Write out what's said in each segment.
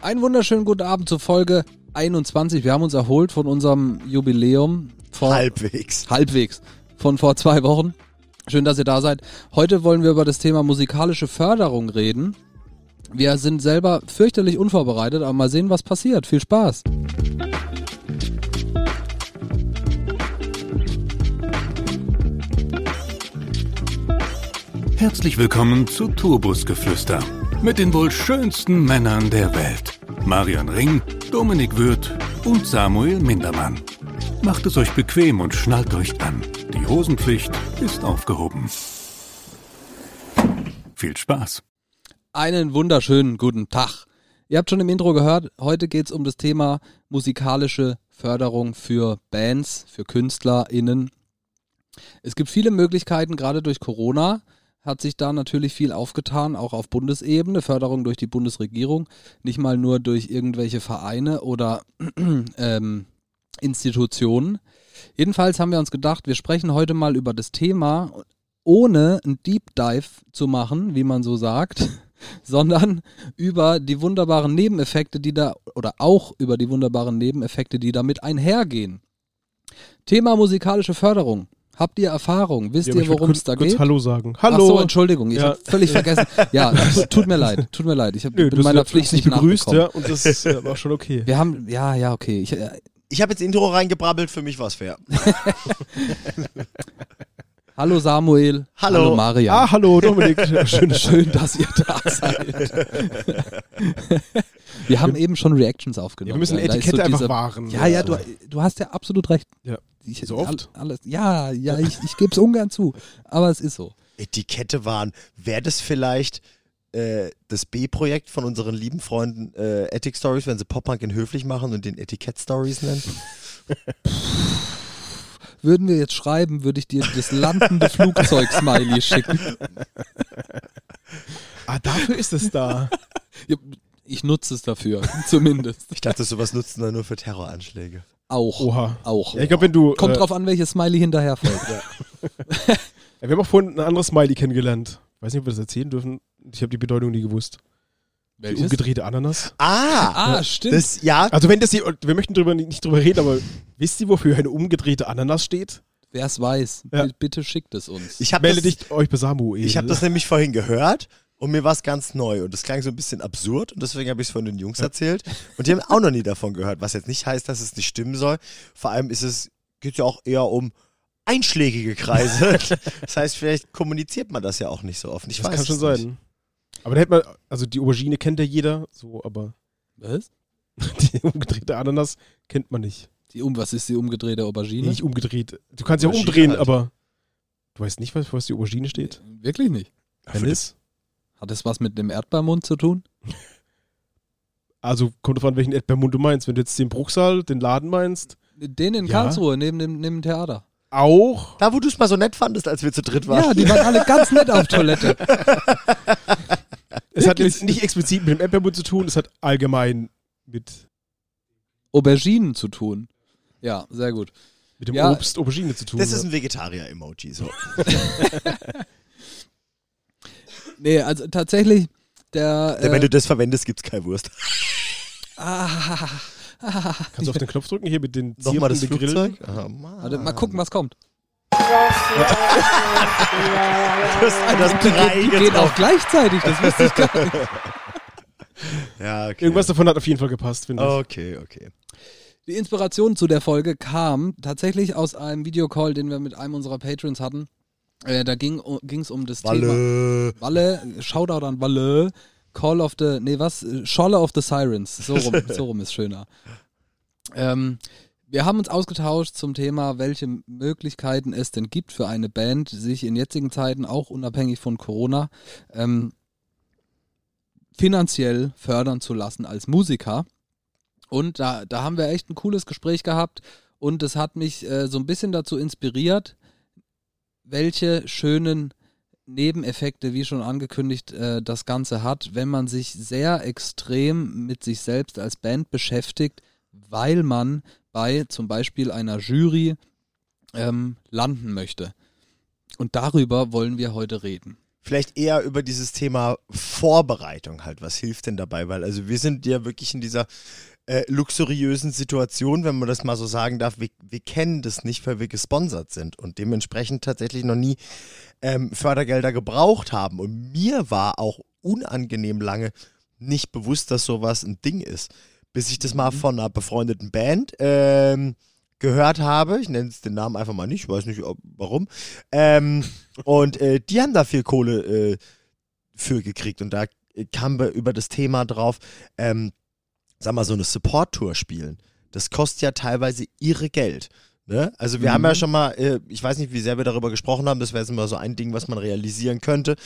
Einen wunderschönen guten Abend zur Folge 21. Wir haben uns erholt von unserem Jubiläum. Vor, Halbwegs. Halbwegs. Von vor zwei Wochen. Schön, dass ihr da seid. Heute wollen wir über das Thema musikalische Förderung reden. Wir sind selber fürchterlich unvorbereitet, aber mal sehen, was passiert. Viel Spaß. Herzlich willkommen zu Turbusgeflüster mit den wohl schönsten Männern der Welt. Marian Ring, Dominik Würth und Samuel Mindermann. Macht es euch bequem und schnallt euch an. Die Hosenpflicht ist aufgehoben. Viel Spaß. Einen wunderschönen guten Tag. Ihr habt schon im Intro gehört, heute geht es um das Thema musikalische Förderung für Bands, für KünstlerInnen. Es gibt viele Möglichkeiten, gerade durch Corona hat sich da natürlich viel aufgetan, auch auf Bundesebene, Förderung durch die Bundesregierung, nicht mal nur durch irgendwelche Vereine oder ähm, Institutionen. Jedenfalls haben wir uns gedacht, wir sprechen heute mal über das Thema, ohne ein Deep Dive zu machen, wie man so sagt, sondern über die wunderbaren Nebeneffekte, die da, oder auch über die wunderbaren Nebeneffekte, die damit einhergehen. Thema musikalische Förderung. Habt ihr Erfahrung? Wisst Ja, ihr, worum es da kurz geht? Hallo sagen. Ach Hallo. so, Entschuldigung, ich Ja. habe völlig vergessen. Ja, tut mir leid, tut mir leid. Ich hab, Nö, bin meiner Pflicht nicht begrüßt, ja, und das ist, ja, war schon okay. Wir haben, ja, ja, okay. Ich, äh, Ich habe jetzt Intro reingebrabbelt, für mich war's fair. hallo Samuel. Hallo. Hallo Marian. Ah, hallo Dominik. Schön, Schön, dass ihr da seid. wir haben eben schon Reactions aufgenommen. Ja, wir müssen Etikette einfach diese- wahren. Ja, ja, du, du hast ja absolut recht. Ja. Ich, So oft? all- Alles, ja, ja, ich, ich gebe es ungern zu. Aber es ist so. Etikette waren. Wäre das vielleicht äh, das B-Projekt von unseren lieben Freunden äh, Ethic Stories, wenn sie Pop-Punk in höflich machen und den Etikett Stories nennen? Würden wir jetzt schreiben, würde ich dir das landende Flugzeug-Smiley schicken. Ah, dafür ist es da. Ich nutze es dafür, zumindest. Ich dachte, sowas nutzen wir nur für Terroranschläge. Auch. Oha. Auch. Ja, ich glaube, wenn du. Kommt äh, drauf an, welches Smiley hinterherfällt. ja, wir haben auch vorhin ein anderes Smiley kennengelernt. Weiß nicht, ob wir das erzählen dürfen. Ich habe die Bedeutung nie gewusst. Die umgedrehte Ananas. Ah! Ah, stimmt. Das, ja, Also wenn das hier, wir möchten drüber, nicht drüber reden, aber wisst ihr, wofür eine umgedrehte Ananas steht? Wer es weiß, Ja. bi- bitte schickt es uns. ich habe Melde das, dich euch bei Samuel. ich hab das nämlich vorhin gehört und mir war es ganz neu und das klang so ein bisschen absurd und deswegen habe ich es von den Jungs erzählt und die haben auch noch nie davon gehört, was jetzt nicht heißt, dass es nicht stimmen soll. Vor allem ist es, geht ja auch eher um einschlägige Kreise. das heißt, vielleicht kommuniziert man das ja auch nicht so offen. Ich das weiß kann schon es sein. Nicht. Aber da hätte man, also die Aubergine kennt ja jeder, so, aber Was? die umgedrehte Ananas kennt man nicht. Die um, was ist die umgedrehte Aubergine? Nicht umgedreht. Du kannst ja umdrehen, halt. aber du weißt nicht, was, was die Aubergine steht. Wirklich nicht. Für das, Hat es was mit dem Erdbeermund zu tun? also kommt drauf an, welchen Erdbeermund du meinst. Wenn du jetzt den Bruchsal, den Laden meinst, Den in Ja. Karlsruhe, neben dem, neben dem Theater. auch. Da, wo du es mal so nett fandest, als wir zu dritt waren. Ja, die waren alle ganz nett auf Toilette. Es hat jetzt nicht explizit mit dem Erdbeermund zu tun, es hat allgemein mit, Auberginen zu tun. Ja, sehr gut. mit dem Ja. Obst Aubergine zu tun. Das ist ein Vegetarier-Emoji. So. Nee, also tatsächlich, der. Wenn Äh, du das verwendest, gibt's keine Wurst. ah, Kannst du auf den Knopf drücken hier mit den Nochmal das? Flugzeug? Ah, Mann. warte, mal gucken, was kommt. Das, das Die, die geht getroffen. auch gleichzeitig, das wusste ich gar nicht. Ja, okay. Irgendwas davon hat auf jeden Fall gepasst, finde ich. Okay, okay. Die Inspiration zu der Folge kam tatsächlich aus einem Videocall, den wir mit einem unserer Patrons hatten. Äh, da ging es um das Thema. Walle. Walle, Shoutout an Walle, Call of the, nee was, Scholle of the Sirens, so rum, so rum ist schöner. Ähm, wir haben uns ausgetauscht zum Thema, welche Möglichkeiten es denn gibt für eine Band, sich in jetzigen Zeiten, auch unabhängig von Corona, ähm, finanziell fördern zu lassen als Musiker. Und da, da haben wir echt ein cooles Gespräch gehabt und es hat mich äh, so ein bisschen dazu inspiriert, welche schönen Nebeneffekte, wie schon angekündigt, äh, das Ganze hat, wenn man sich sehr extrem mit sich selbst als Band beschäftigt, weil man bei zum Beispiel einer Jury ähm, landen möchte. Und darüber wollen wir heute reden. vielleicht eher über dieses Thema Vorbereitung halt. Was hilft denn dabei? Weil also wir sind ja wirklich in dieser äh, luxuriösen Situation, wenn man das mal so sagen darf. Wir, wir kennen das nicht, weil wir gesponsert sind und dementsprechend tatsächlich noch nie ähm, Fördergelder gebraucht haben. Und mir war auch unangenehm lange nicht bewusst, dass sowas ein Ding ist. Bis ich das mal von einer befreundeten Band ähm, gehört habe. Ich nenne es den Namen einfach mal nicht, ich weiß nicht ob, warum. Ähm, und äh, die haben da viel Kohle äh, für gekriegt. Und da kamen wir über das Thema drauf, ähm, sag mal, so eine Support-Tour spielen. Das kostet ja teilweise ihre Geld. Ne? Also wir haben ja schon mal, äh, ich weiß nicht, wie sehr wir darüber gesprochen haben, das wäre jetzt immer so ein Ding, was man realisieren könnte,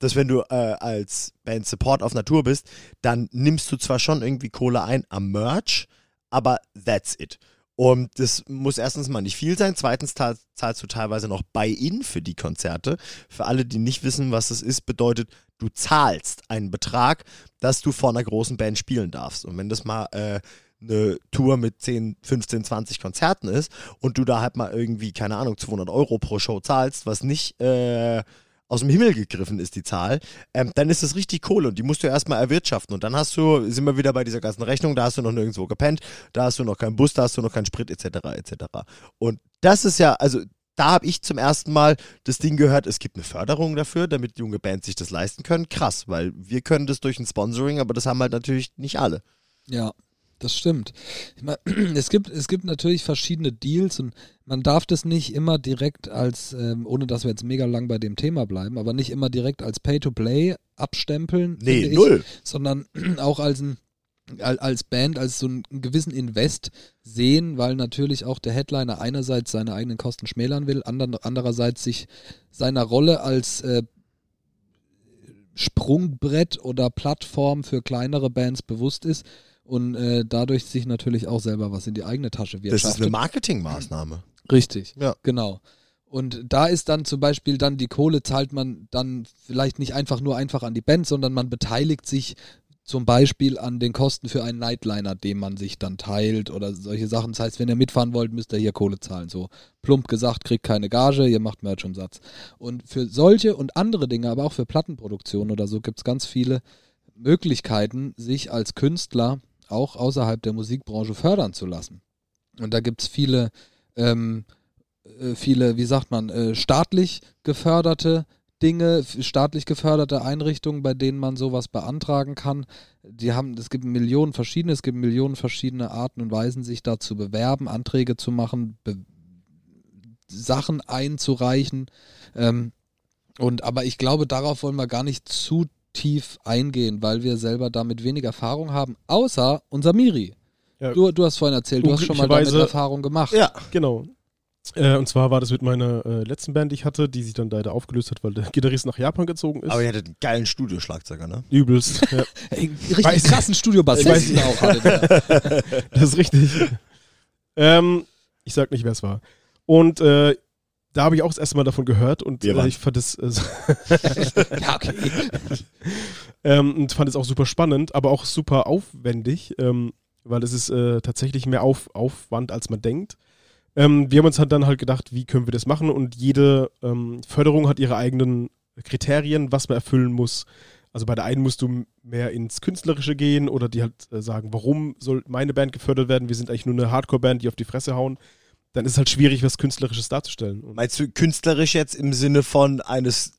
dass wenn du äh, als Band Support auf Natur bist, dann nimmst du zwar schon irgendwie Kohle ein am Merch, aber that's it. Und das muss erstens mal nicht viel sein. Zweitens zahlst du teilweise noch Buy-in für die Konzerte. Für alle, die nicht wissen, was das ist, bedeutet, du zahlst einen Betrag, dass du vor einer großen Band spielen darfst. Und wenn das mal äh, eine Tour mit 10, 15, 20 Konzerten ist und du da halt mal irgendwie, keine Ahnung, 200 Euro pro Show zahlst, was nicht äh, aus dem Himmel gegriffen ist, die Zahl, ähm, dann ist das richtig Kohle und die musst du erstmal erwirtschaften. Und dann hast du, sind wir wieder bei dieser ganzen Rechnung, da hast du noch nirgendwo gepennt, da hast du noch keinen Bus, da hast du noch keinen Sprit, etc. etc. Und das ist ja, also da habe ich zum ersten Mal das Ding gehört, es gibt eine Förderung dafür, damit junge Bands sich das leisten können. Krass, weil wir können das durch ein Sponsoring, aber das haben halt natürlich nicht alle. Ja, das stimmt. Ich mein, es, gibt, es gibt natürlich verschiedene Deals und man darf das nicht immer direkt als, ähm, ohne dass wir jetzt mega lang bei dem Thema bleiben, aber nicht immer direkt als Pay-to-Play abstempeln. Nee, ich, null. Sondern auch als ein als Band, als so einen gewissen Invest sehen, weil natürlich auch der Headliner einerseits seine eigenen Kosten schmälern will, andererseits sich seiner Rolle als äh, Sprungbrett oder Plattform für kleinere Bands bewusst ist und äh, dadurch sich natürlich auch selber was in die eigene Tasche wirtschaftet. Das ist eine Marketingmaßnahme. Richtig, Ja. genau. Und da ist dann zum Beispiel dann die Kohle zahlt man dann vielleicht nicht einfach nur einfach an die Band, sondern man beteiligt sich zum Beispiel an den Kosten für einen Nightliner, den man sich dann teilt oder solche Sachen. Das heißt, wenn ihr mitfahren wollt, müsst ihr hier Kohle zahlen. So plump gesagt, kriegt keine Gage, ihr macht Merch-Umsatz. Und für solche und andere Dinge, aber auch für Plattenproduktion oder so, gibt es ganz viele Möglichkeiten, sich als Künstler auch außerhalb der Musikbranche fördern zu lassen. Und da gibt es viele, ähm, äh, viele, wie sagt man, äh, staatlich geförderte Dinge, staatlich geförderte Einrichtungen, bei denen man sowas beantragen kann. Die haben, es gibt Millionen verschiedene, es gibt Millionen verschiedene Arten und Weisen, sich da zu bewerben, Anträge zu machen, be Sachen einzureichen. Ähm, und aber ich glaube, darauf wollen wir gar nicht zu tief eingehen, weil wir selber damit wenig Erfahrung haben, außer unser Miri. Ja. Du, du hast vorhin erzählt, du hast schon mal damit Erfahrung gemacht. Ja, Genau. Äh, und zwar war das mit meiner äh, letzten Band, die ich hatte, die sich dann leider aufgelöst hat, weil der Gitarrist nach Japan gezogen ist. aber ihr hattet einen geilen Studioschlagzeuger, ne? Übelst. Ja. Ey, richtig Weiß- krassen Studiobassisten Weiß- auch. Das ist richtig. ähm, ich sag nicht, wer es war. Und äh, da habe ich auch das erste Mal davon gehört und äh, ich fand es äh, Ja, okay. ähm, und fand es auch super spannend, aber auch super aufwendig, ähm, weil es ist äh, tatsächlich mehr Auf, Aufwand, als man denkt. Ähm, wir haben uns halt dann halt gedacht, wie können wir das machen und jede ähm, Förderung hat ihre eigenen Kriterien, was man erfüllen muss. Also bei der einen musst du mehr ins Künstlerische gehen oder die halt äh, sagen, warum soll meine Band gefördert werden? Wir sind eigentlich nur eine Hardcore-Band, die auf die Fresse hauen. Dann ist es halt schwierig, was Künstlerisches darzustellen. Und Meinst du künstlerisch jetzt im Sinne von eines,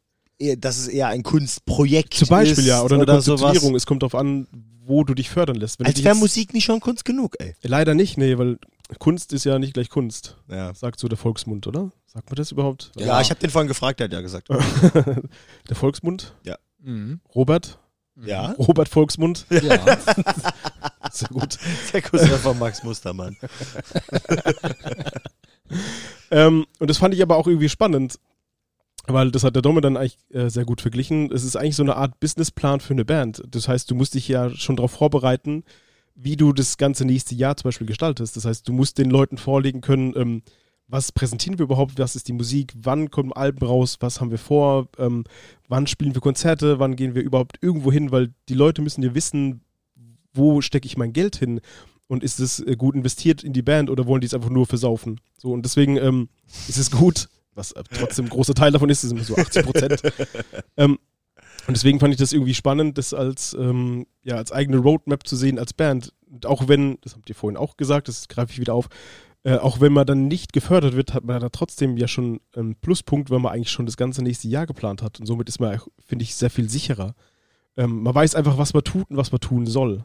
dass es eher ein Kunstprojekt zum Beispiel ist ja, oder eine? Konzeptionierung. Es kommt darauf an, wo du dich fördern lässt. Wenn Als wäre Musik nicht schon Kunst genug, ey. Leider nicht, nee, weil Kunst ist ja nicht gleich Kunst, Ja, sagt so der Volksmund, oder? Sagt man das überhaupt? ja. Ja. ich habe den vorhin gefragt, der hat ja gesagt. der Volksmund? Mhm. Robert? Ja, Robert Volksmund? Ja. Sehr gut. der Cousin von Max Mustermann. ähm, und das fand ich aber auch irgendwie spannend, weil das hat der Domme dann eigentlich äh, sehr gut verglichen. Es ist eigentlich so eine Art Businessplan für eine Band. Das heißt, du musst dich ja schon darauf vorbereiten, wie du das ganze nächste Jahr zum Beispiel gestaltest. Das heißt, du musst den Leuten vorlegen können, ähm, was präsentieren wir überhaupt, was ist die Musik, wann kommen Alben raus, was haben wir vor, ähm, wann spielen wir Konzerte, wann gehen wir überhaupt irgendwo hin, weil die Leute müssen ja wissen, wo stecke ich mein Geld hin und ist es äh, gut investiert in die Band oder wollen die es einfach nur versaufen? So und deswegen ähm, ist es gut, was äh, trotzdem ein großer Teil davon ist, ist immer so 80 Prozent, ähm, Und deswegen fand ich das irgendwie spannend, das als, ähm, ja, als eigene Roadmap zu sehen als Band. Und auch wenn, das habt ihr vorhin auch gesagt, das greife ich wieder auf, äh, auch wenn man dann nicht gefördert wird, hat man da trotzdem ja schon einen Pluspunkt, weil man eigentlich schon das ganze nächste Jahr geplant hat. Und somit ist man, finde ich, sehr viel sicherer. Ähm, man weiß einfach, was man tut und was man tun soll.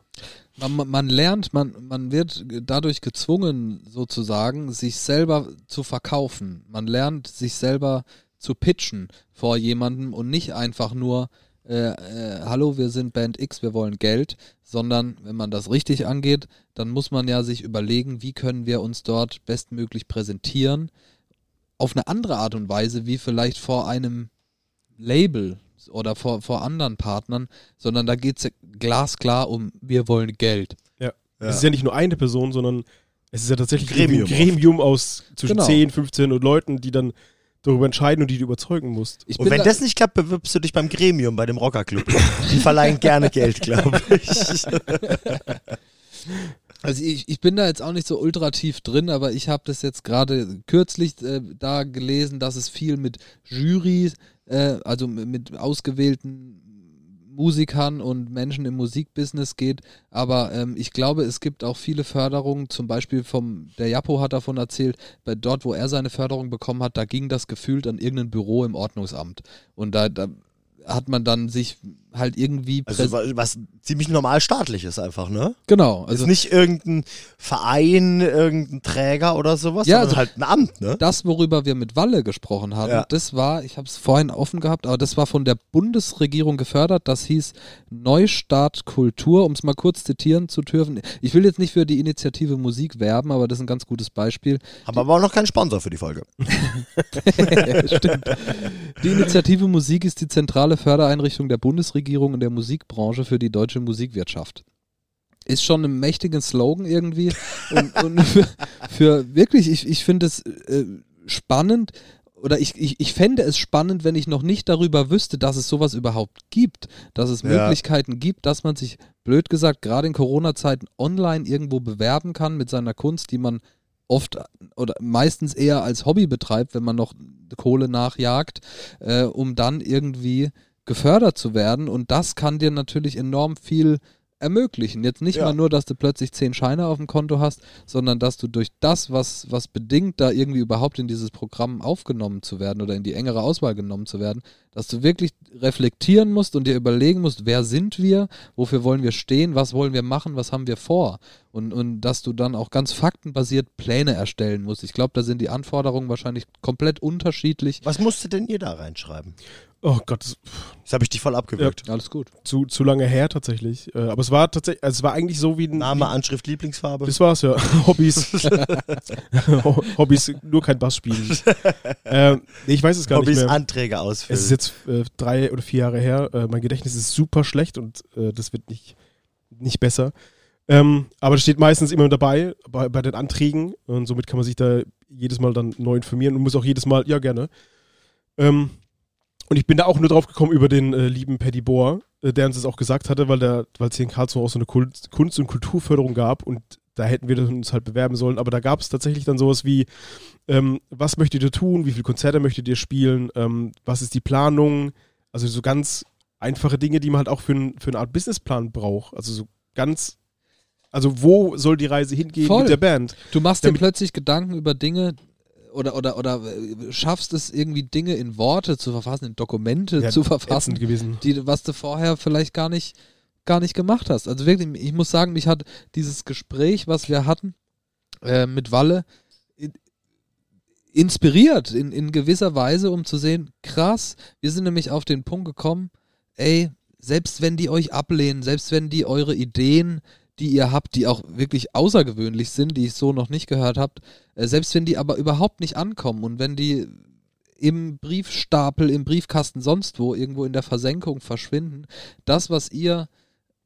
Man, man lernt, man, man wird dadurch gezwungen, sozusagen, sich selber zu verkaufen. Man lernt, sich selber zu pitchen vor jemandem und nicht einfach nur, äh, äh, hallo, wir sind Band X, wir wollen Geld, sondern wenn man das richtig angeht, dann muss man ja sich überlegen, wie können wir uns dort bestmöglich präsentieren, auf eine andere Art und Weise, wie vielleicht vor einem Label oder vor, vor anderen Partnern, sondern da geht es glasklar um, wir wollen Geld. Ja. Es ist ja nicht nur eine Person, sondern es ist ja tatsächlich Gremium ein Gremium aus zwischen Genau. 10, 15 und Leuten, die dann darüber entscheiden und die du überzeugen musst. Ich Und wenn da- das nicht klappt, bewirbst du dich beim Gremium, bei dem Rockerclub. Die verleihen gerne Geld, glaube ich. Also ich, ich bin da jetzt auch nicht so ultra tief drin, aber ich habe das jetzt gerade kürzlich äh, da gelesen, dass es viel mit Jury, äh, also mit ausgewählten Musikern und Menschen im Musikbusiness geht. Aber ähm, ich glaube, es gibt auch viele Förderungen, zum Beispiel vom, der Japo hat davon erzählt, bei dort, wo er seine Förderung bekommen hat, da ging das gefühlt an irgendein Büro im Ordnungsamt. Und da, da hat man dann sich halt irgendwie Also was ziemlich normal staatlich ist einfach, ne? genau, Also also nicht irgendein Verein, irgendein Träger oder sowas, Ja, sondern also- halt ein Amt, ne? das, worüber wir mit Walle gesprochen haben, Ja. das war, ich habe es vorhin offen gehabt, aber das war von der Bundesregierung gefördert. Das hieß Neustart Kultur, um es mal kurz zitieren zu dürfen. Ich will jetzt nicht für die Initiative Musik werben, aber das ist ein ganz gutes Beispiel. Haben aber auch noch keinen Sponsor für die Folge. Stimmt. Die Initiative Musik ist die zentrale Fördereinrichtung der Bundesregierung in der Musikbranche für die deutsche Musikwirtschaft. Ist schon ein mächtigen Slogan irgendwie. Und, und für, für wirklich, ich, ich finde es äh, spannend, oder ich, ich, ich fände es spannend, wenn ich noch nicht darüber wüsste, dass es sowas überhaupt gibt. Dass es Ja. Möglichkeiten gibt, dass man sich, blöd gesagt, gerade in Corona-Zeiten online irgendwo bewerben kann mit seiner Kunst, die man oft oder meistens eher als Hobby betreibt, wenn man noch Kohle nachjagt, äh, um dann irgendwie gefördert zu werden. Und das kann dir natürlich enorm viel ermöglichen. Jetzt nicht Ja. mal nur, dass du plötzlich zehn Scheine auf dem Konto hast, sondern dass du durch das, was, was bedingt, da irgendwie überhaupt in dieses Programm aufgenommen zu werden oder in die engere Auswahl genommen zu werden, dass du wirklich reflektieren musst und dir überlegen musst, wer sind wir, wofür wollen wir stehen, was wollen wir machen, was haben wir vor. Und, und dass du dann auch ganz faktenbasiert Pläne erstellen musst. Ich glaube, da sind die Anforderungen wahrscheinlich komplett unterschiedlich. Was musstet denn ihr da reinschreiben? Oh Gott, das Jetzt habe ich dich voll abgewürgt. Alles gut. zu, zu lange her tatsächlich. Äh, aber es war tatsächlich, also es war eigentlich so wie ein. Name, Anschrift, Lieblingsfarbe. Das war's ja. Hobbys. Hobbys, nur kein Bass spielen. ähm, nee, ich weiß es gar Hobbys, nicht mehr. Anträge ausfüllen. Es ist jetzt äh, drei oder vier Jahre her. Äh, mein Gedächtnis ist super schlecht und äh, das wird nicht, nicht besser. Ähm, aber das steht meistens immer dabei bei, bei den Anträgen und somit kann man sich da jedes Mal dann neu informieren und muss auch jedes Mal, ja gerne. Ähm, und ich bin da auch nur drauf gekommen über den äh, lieben Paddy Bohr, äh, der uns das auch gesagt hatte, weil es hier in Karlsruhe auch so eine Kunst, Kunst- und Kulturförderung gab und da hätten wir uns halt bewerben sollen. Aber da gab es tatsächlich dann sowas wie, ähm, was möchtet ihr tun, wie viele Konzerte möchtet ihr spielen, ähm, was ist die Planung, also so ganz einfache Dinge, die man halt auch für, ein, für eine Art Businessplan braucht. Also so ganz, also wo soll die Reise hingehen Voll. mit der Band? Du machst dir Damit- plötzlich Gedanken über Dinge oder, oder, oder äh, schaffst es irgendwie Dinge in Worte zu verfassen, in Dokumente Ja, zu verfassen, die, was du vorher vielleicht gar nicht, gar nicht gemacht hast. Also wirklich, ich muss sagen, mich hat dieses Gespräch, was wir hatten äh, mit Walle, in, inspiriert in, in gewisser Weise, um zu sehen, krass, wir sind nämlich auf den Punkt gekommen, ey, selbst wenn die euch ablehnen, selbst wenn die eure Ideen, die ihr habt, die auch wirklich außergewöhnlich sind, die ich so noch nicht gehört habt, äh, selbst wenn die aber überhaupt nicht ankommen und wenn die im Briefstapel, im Briefkasten sonst wo, irgendwo in der Versenkung verschwinden, das, was ihr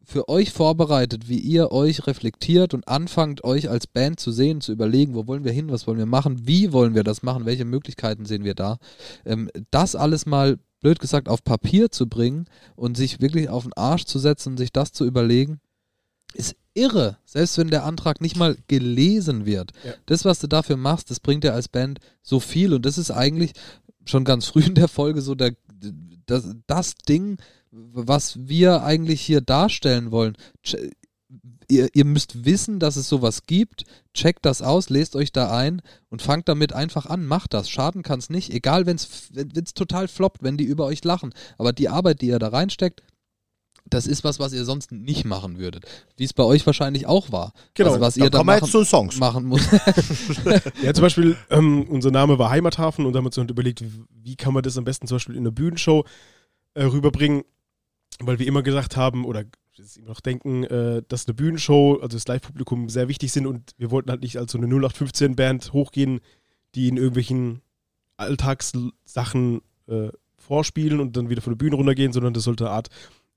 für euch vorbereitet, wie ihr euch reflektiert und anfangt, euch als Band zu sehen, zu überlegen, wo wollen wir hin, was wollen wir machen, wie wollen wir das machen, welche Möglichkeiten sehen wir da, ähm, das alles mal, blöd gesagt, auf Papier zu bringen und sich wirklich auf den Arsch zu setzen und sich das zu überlegen, ist irre, selbst wenn der Antrag nicht mal gelesen wird. Ja. Das, was du dafür machst, das bringt dir als Band so viel und das ist eigentlich schon ganz früh in der Folge so der, das, das Ding, was wir eigentlich hier darstellen wollen. Ihr, ihr müsst wissen, dass es sowas gibt. Checkt das aus, lest euch da ein und fangt damit einfach an. Macht das. Schaden kann es nicht. Egal, wenn es total floppt, wenn die über euch lachen. Aber die Arbeit, die ihr da reinsteckt, das ist was, was ihr sonst nicht machen würdet. Wie es bei euch wahrscheinlich auch war. Genau. Also, was Da ihr da kommen wir machen, jetzt zu Songs. machen muss. Ja, zum Beispiel, ähm, unser Name war Heimathafen und da haben wir uns überlegt, wie, kann man das am besten zum Beispiel in einer Bühnenshow äh, rüberbringen, weil wir immer gesagt haben oder jetzt immer noch denken, äh, dass eine Bühnenshow, also das Live-Publikum sehr wichtig sind und wir wollten halt nicht als so eine 0815-Band hochgehen, die in irgendwelchen Alltagssachen äh, vorspielen und dann wieder von der Bühne runtergehen, sondern das sollte eine Art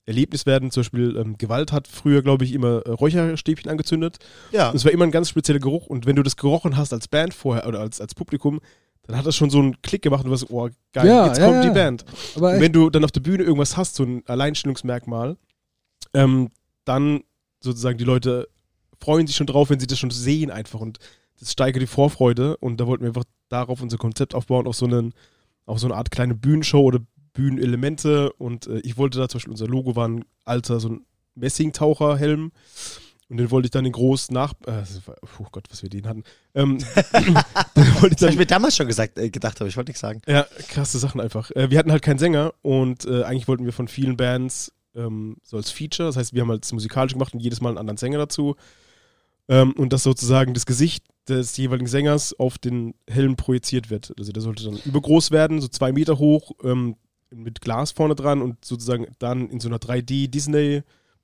Erlebnis werden. Zum Beispiel ähm, Gewalt hat früher, glaube ich, immer äh, Räucherstäbchen angezündet. Ja. Und es war immer ein ganz spezieller Geruch. Und wenn du das gerochen hast als Band vorher oder als, als Publikum, dann hat das schon so einen Klick gemacht und du warst, oh geil, Ja, jetzt ja, kommt ja. die Band. Aber Und wenn du dann auf der Bühne irgendwas hast, so ein Alleinstellungsmerkmal, ähm, dann sozusagen die Leute freuen sich schon drauf, wenn sie das schon sehen einfach und das steigert die Vorfreude und da wollten wir einfach darauf unser Konzept aufbauen, auf so, einen, auf so eine Art kleine Bühnenshow oder Bühnenelemente und äh, ich wollte da zum Beispiel, unser Logo war ein alter, so ein Messingtaucherhelm und den wollte ich dann in groß nach, äh, oh Gott, was wir den hatten, ähm, den ich Das habe ich mir damals schon gesagt, äh, gedacht, aber ich wollte nichts sagen. ja, krasse Sachen einfach. Äh, wir hatten halt keinen Sänger und äh, eigentlich wollten wir von vielen Bands ähm, so als Feature, das heißt, wir haben halt musikalisch gemacht und jedes Mal einen anderen Sänger dazu. Ähm, und dass sozusagen das Gesicht des jeweiligen Sängers auf den Helm projiziert wird. Also der sollte dann übergroß werden, so zwei Meter hoch, ähm, mit Glas vorne dran und sozusagen dann in so einer 3D Disney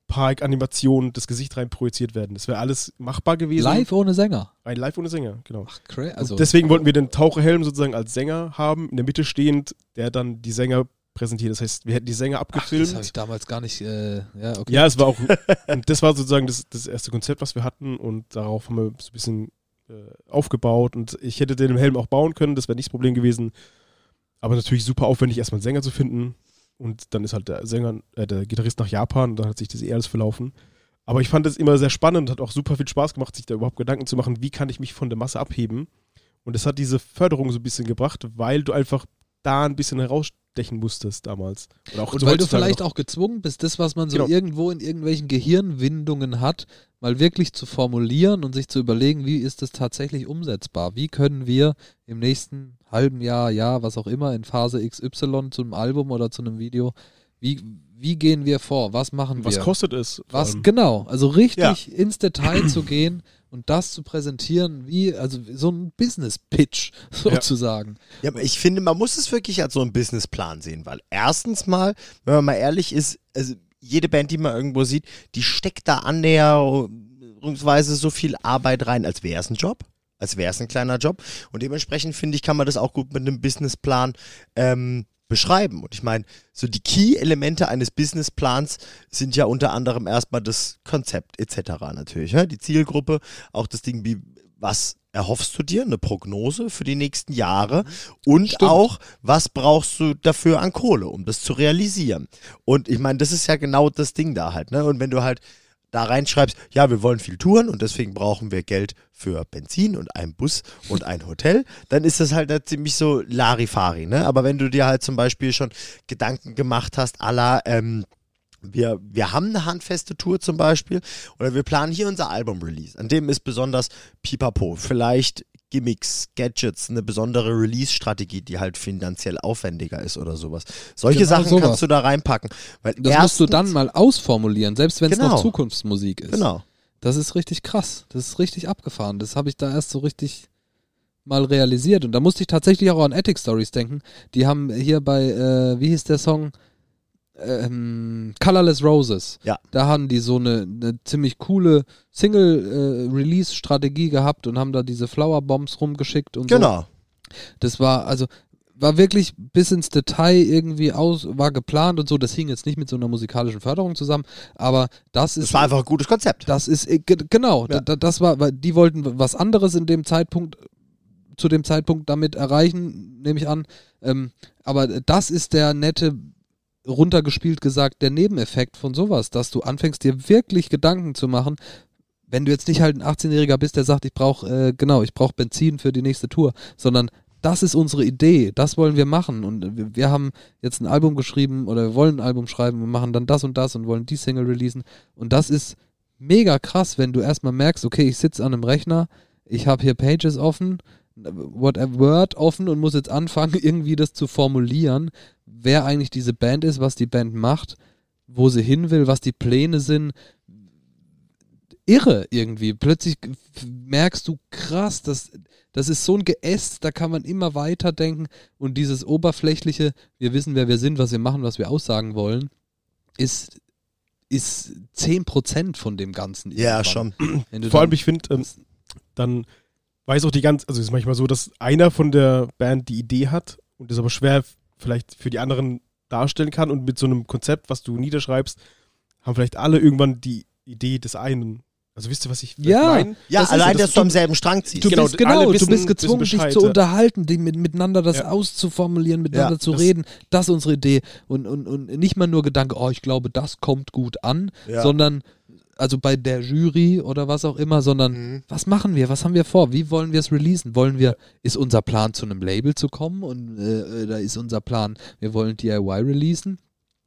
Park Animation das Gesicht rein projiziert werden. Das wäre alles machbar gewesen. live ohne Sänger. Rein live ohne Sänger, genau. Ach, crazy. Also deswegen wollten wir den Taucherhelm sozusagen als Sänger haben, in der Mitte stehend, der dann die Sänger präsentiert. Das heißt, wir hätten die Sänger ach, abgefilmt. das habe ich damals gar nicht. Äh, ja, okay. ja, es war auch, und das war sozusagen das, das erste Konzept, was wir hatten und darauf haben wir so ein bisschen äh, aufgebaut und ich hätte den Helm auch bauen können, das wäre nicht das Problem gewesen. Aber natürlich super aufwendig, erstmal einen Sänger zu finden und dann ist halt der Sänger, äh, der Gitarrist nach Japan und dann hat sich das eh alles verlaufen. Aber ich fand es immer sehr spannend, hat auch super viel Spaß gemacht, sich da überhaupt Gedanken zu machen, wie kann ich mich von der Masse abheben. Und es hat diese Förderung so ein bisschen gebracht, weil du einfach da ein bisschen herausstechen musstest damals. Und so weil du vielleicht noch. auch gezwungen bist, das, was man so Genau. irgendwo in irgendwelchen Gehirnwindungen hat, mal wirklich zu formulieren und sich zu überlegen, wie ist das tatsächlich umsetzbar? Wie können wir im nächsten halben Jahr, Jahr, was auch immer, in Phase XY zu einem Album oder zu einem Video, wie, wie gehen wir vor? Was machen was wir? kostet es? Was allem? genau, also richtig Ja. ins Detail zu gehen und das zu präsentieren, wie, also so ein Business-Pitch sozusagen. Ja, aber ich finde, man muss es wirklich als so einen Businessplan sehen, weil erstens mal, wenn man mal ehrlich ist, also jede Band, die man irgendwo sieht, die steckt da annäherungsweise so viel Arbeit rein, als wäre es ein Job, als wäre es ein kleiner Job. Und dementsprechend finde ich, kann man das auch gut mit einem Businessplan ähm, beschreiben. Und ich meine, so die Key-Elemente eines Businessplans sind ja unter anderem erstmal das Konzept etc. natürlich, ja? die Zielgruppe, auch das Ding wie, was erhoffst du dir, eine Prognose für die nächsten Jahre und Stimmt. auch, was brauchst du dafür an Kohle, um das zu realisieren. Und ich meine, das ist ja genau das Ding da halt, ne? Und wenn du halt da reinschreibst, ja, wir wollen viel touren und deswegen brauchen wir Geld für Benzin und einen Bus und ein Hotel, dann ist das halt ziemlich so Larifari, ne? Aber wenn du dir halt zum Beispiel schon Gedanken gemacht hast, la, ähm, wir, wir haben eine handfeste Tour zum Beispiel oder wir planen hier unser Album-Release. An dem ist besonders Pipapo. Vielleicht Gimmicks, Gadgets, eine besondere Release-Strategie, die halt finanziell aufwendiger ist oder sowas. Solche Genau Sachen sowas. kannst du da reinpacken. Weil Das musst du erstens- dann mal ausformulieren, selbst wenn es Genau. noch Zukunftsmusik ist. Genau. Das ist richtig krass. Das ist richtig abgefahren. Das habe ich da erst so richtig mal realisiert. Und da musste ich tatsächlich auch an Attic Stories denken. Die haben hier bei, äh, wie hieß der Song? Ähm, Colorless Roses. Ja. Da haben die so eine, eine ziemlich coole Single-Release-Strategie gehabt und haben da diese Flower Bombs rumgeschickt und so. Genau. Das war, also, war wirklich bis ins Detail irgendwie aus, war geplant und so. Das hing jetzt nicht mit so einer musikalischen Förderung zusammen, aber das ist. Das war einfach ein gutes Konzept. Das ist, äh, ge- genau, Ja. da, da, das war, weil die wollten was anderes in dem Zeitpunkt, zu dem Zeitpunkt damit erreichen, nehme ich an. Ähm, aber das ist der nette, runtergespielt gesagt, der Nebeneffekt von sowas, dass du anfängst, dir wirklich Gedanken zu machen, wenn du jetzt nicht halt ein 18-Jähriger bist, der sagt, ich brauche, äh, genau, ich brauche Benzin für die nächste Tour, sondern das ist unsere Idee, das wollen wir machen. Und wir, wir haben jetzt ein Album geschrieben oder wir wollen ein Album schreiben und machen dann das und das und wollen die Single releasen. Und das ist mega krass, wenn du erstmal merkst, okay, ich sitze an einem Rechner, ich habe hier Pages offen, whatever Word offen und muss jetzt anfangen, irgendwie das zu formulieren, wer eigentlich diese Band ist, was die Band macht, wo sie hin will, was die Pläne sind. Irre irgendwie. Plötzlich merkst du, krass, das, das ist so ein Geäst, da kann man immer weiter denken. Und dieses oberflächliche, wir wissen, wer wir sind, was wir machen, was wir aussagen wollen, ist, ist 10% von dem Ganzen. Ja, irgendwann. schon. Vor allem, ich finde, ähm, dann weiß auch die ganze, also es ist manchmal so, dass einer von der Band die Idee hat und das aber schwer vielleicht für die anderen darstellen kann und mit so einem Konzept, was du niederschreibst, haben vielleicht alle irgendwann die Idee des einen. Also wisst ihr, was ich Ja. meine? Ja, Das ist allein, so, dass du am selben Strang ziehst. Du Genau, bist, genau, wissen- du bist gezwungen, dich zu unterhalten, die mit, miteinander das Ja. auszuformulieren, miteinander Ja, zu das- reden. Das ist unsere Idee. Und, und, und nicht mal nur Gedanke, oh, ich glaube, das kommt gut an, Ja. sondern, also bei der Jury oder was auch immer, sondern Mhm. was machen wir, was haben wir vor, wie wollen wir es releasen? Wollen wir, ist unser Plan zu einem Label zu kommen und äh, da ist unser Plan, wir wollen DIY releasen?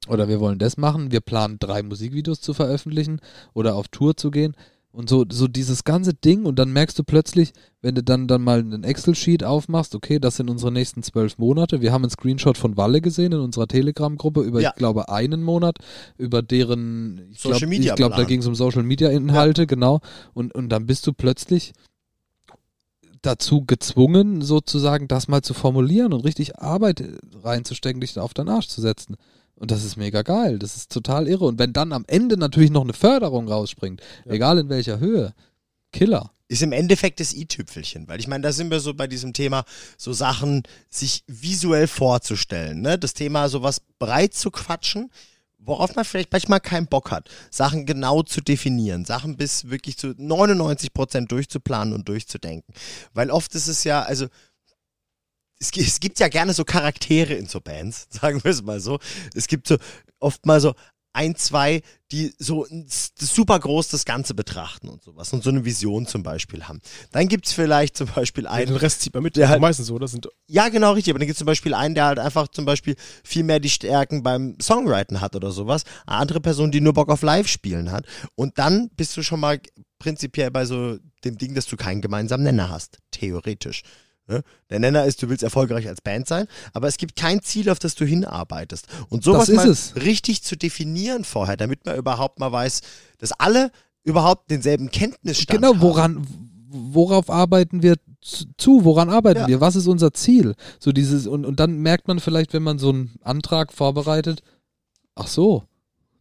Oder wir wollen das machen, wir planen drei Musikvideos zu veröffentlichen oder auf Tour zu gehen. Und so, so dieses ganze Ding und dann merkst du plötzlich, wenn du dann, dann mal einen Excel-Sheet aufmachst, okay, das sind unsere nächsten zwölf Monate. Wir haben einen Screenshot von Walle gesehen in unserer Telegram-Gruppe über, Ja. ich glaube, einen Monat, über deren, ich Social glaube, Media ich glaube, da ging es um Social-Media-Inhalte, genau. Und, und dann bist du plötzlich dazu gezwungen, sozusagen das mal zu formulieren und richtig Arbeit reinzustecken, dich auf deinen Arsch zu setzen. Und das ist mega geil. Das ist total irre. Und wenn dann am Ende natürlich noch eine Förderung rausspringt, Ja. egal in welcher Höhe, Killer. ist im Endeffekt das i-Tüpfelchen, weil ich meine, da sind wir so bei diesem Thema, so Sachen sich visuell vorzustellen, ne? Das Thema sowas breit zu quatschen, worauf man vielleicht manchmal keinen Bock hat, Sachen genau zu definieren, Sachen bis wirklich zu 99 Prozent durchzuplanen und durchzudenken, weil oft ist es ja, also es, es gibt ja gerne so Charaktere in so Bands, sagen wir es mal so. Es gibt so oft mal so ein, zwei, die so super groß das Ganze betrachten und sowas und so eine Vision zum Beispiel haben. Dann gibt's vielleicht zum Beispiel Den einen, Rest zieht man mit. Der halt- meistens so, das sind ja genau richtig, aber dann gibt's zum Beispiel einen, der halt einfach zum Beispiel viel mehr die Stärken beim Songwriten hat oder sowas. Eine andere Person, die nur Bock auf Live-Spielen hat. Und dann bist du schon mal prinzipiell bei so dem Ding, dass du keinen gemeinsamen Nenner hast. Theoretisch. Ne? Der Nenner ist, du willst erfolgreich als Band sein, aber es gibt kein Ziel, auf das du hinarbeitest. Und sowas mal es. richtig zu definieren vorher, damit man überhaupt mal weiß, dass alle überhaupt denselben Kenntnisstand genau, haben. woran, worauf arbeiten wir zu- zu? Woran arbeiten Ja. wir? Was ist unser Ziel? So dieses, und, und dann merkt man vielleicht, wenn man so einen Antrag vorbereitet, ach so,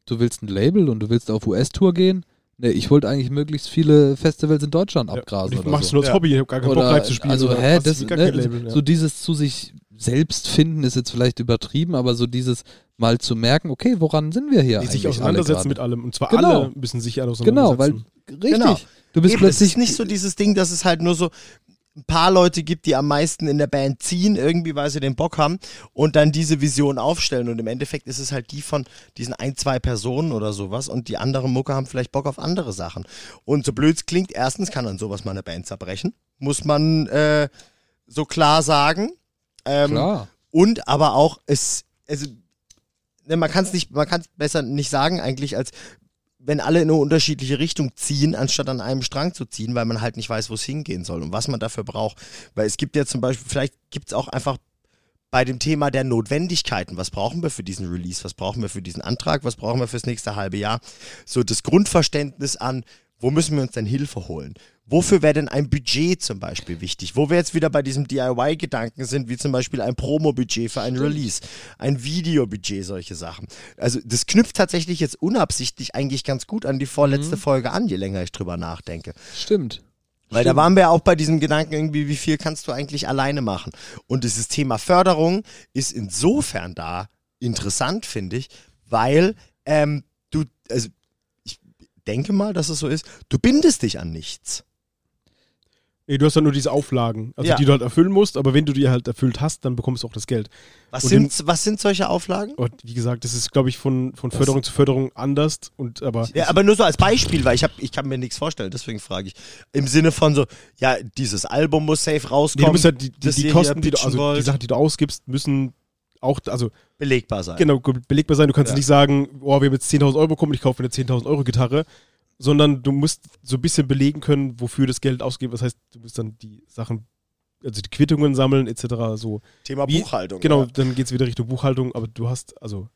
du willst ein Label und du willst auf US-Tour gehen? Nee, ich wollte eigentlich möglichst viele Festivals in Deutschland ja, abgrasen. und ich mach's so. nur als Ja. Hobby, ich hab gar keinen Bock Oder, live zu spielen. also, hä, das, ne, Label, ja. so dieses zu sich selbst finden ist jetzt vielleicht übertrieben, aber so dieses mal zu merken, okay, woran sind wir hier die eigentlich sich auseinandersetzen mit allem. Und zwar Genau. alle müssen sich alle Genau, weil auseinandersetzen. richtig, Genau. du bist Eben, es plötzlich ist nicht so dieses Ding, dass es halt nur so ein paar Leute gibt, die am meisten in der Band ziehen, irgendwie, weil sie den Bock haben und dann diese Vision aufstellen. Und im Endeffekt ist es halt die von diesen ein, zwei Personen oder sowas und die anderen Mucke haben vielleicht Bock auf andere Sachen. Und so blöd es klingt, erstens kann dann sowas mal eine Band zerbrechen, muss man äh, so klar sagen. Ähm, klar. und aber auch es, also ne, man kann es nicht, man kann es besser nicht sagen eigentlich als wenn alle in eine unterschiedliche Richtung ziehen, anstatt an einem Strang zu ziehen, weil man halt nicht weiß, wo es hingehen soll und was man dafür braucht. Weil es gibt ja zum Beispiel, vielleicht gibt es auch einfach bei dem Thema der Notwendigkeiten, was brauchen wir für diesen Release, was brauchen wir für diesen Antrag, was brauchen wir fürs nächste halbe Jahr, so das Grundverständnis an, wo müssen wir uns denn Hilfe holen? Wofür wäre denn ein Budget zum Beispiel wichtig? Wo wir jetzt wieder bei diesem DIY-Gedanken sind, wie zum Beispiel ein Promo-Budget für ein Release, ein Videobudget, solche Sachen. Also das knüpft tatsächlich jetzt unabsichtlich eigentlich ganz gut an die vorletzte Folge an, je länger ich drüber nachdenke. Stimmt. Weil da waren wir ja auch bei diesem Gedanken irgendwie, wie viel kannst du eigentlich alleine machen? Und dieses Thema Förderung ist insofern da interessant, finde ich, weil ähm, du, also ich denke mal, dass es so ist, du bindest dich an nichts. Nee, du hast dann nur diese Auflagen, also Ja. die du halt erfüllen musst, aber wenn du die halt erfüllt hast, dann bekommst du auch das Geld. Was, Und sind, was sind solche Auflagen? Und wie gesagt, das ist, glaube ich, von, von Förderung zu Förderung anders. Und aber Ja, aber nur so als Beispiel, weil ich, hab, ich kann mir nichts vorstellen, deswegen frage ich. Im Sinne von so, ja, dieses Album muss safe nee, rauskommen, du musst halt die, die, die Kosten, die du, also die wollt. Sachen, die du ausgibst, müssen auch, also belegbar sein. genau belegbar sein. Du kannst Ja. nicht sagen, oh, wir haben jetzt 10.000 Euro bekommen, ich kaufe eine 10.000 Euro Gitarre, sondern du musst so ein bisschen belegen können, wofür das Geld ausgeht. Das heißt, du musst dann die Sachen, also die Quittungen sammeln etc. So Thema Wie- Buchhaltung. Genau, Ja. dann geht es wieder Richtung Buchhaltung, aber du hast, also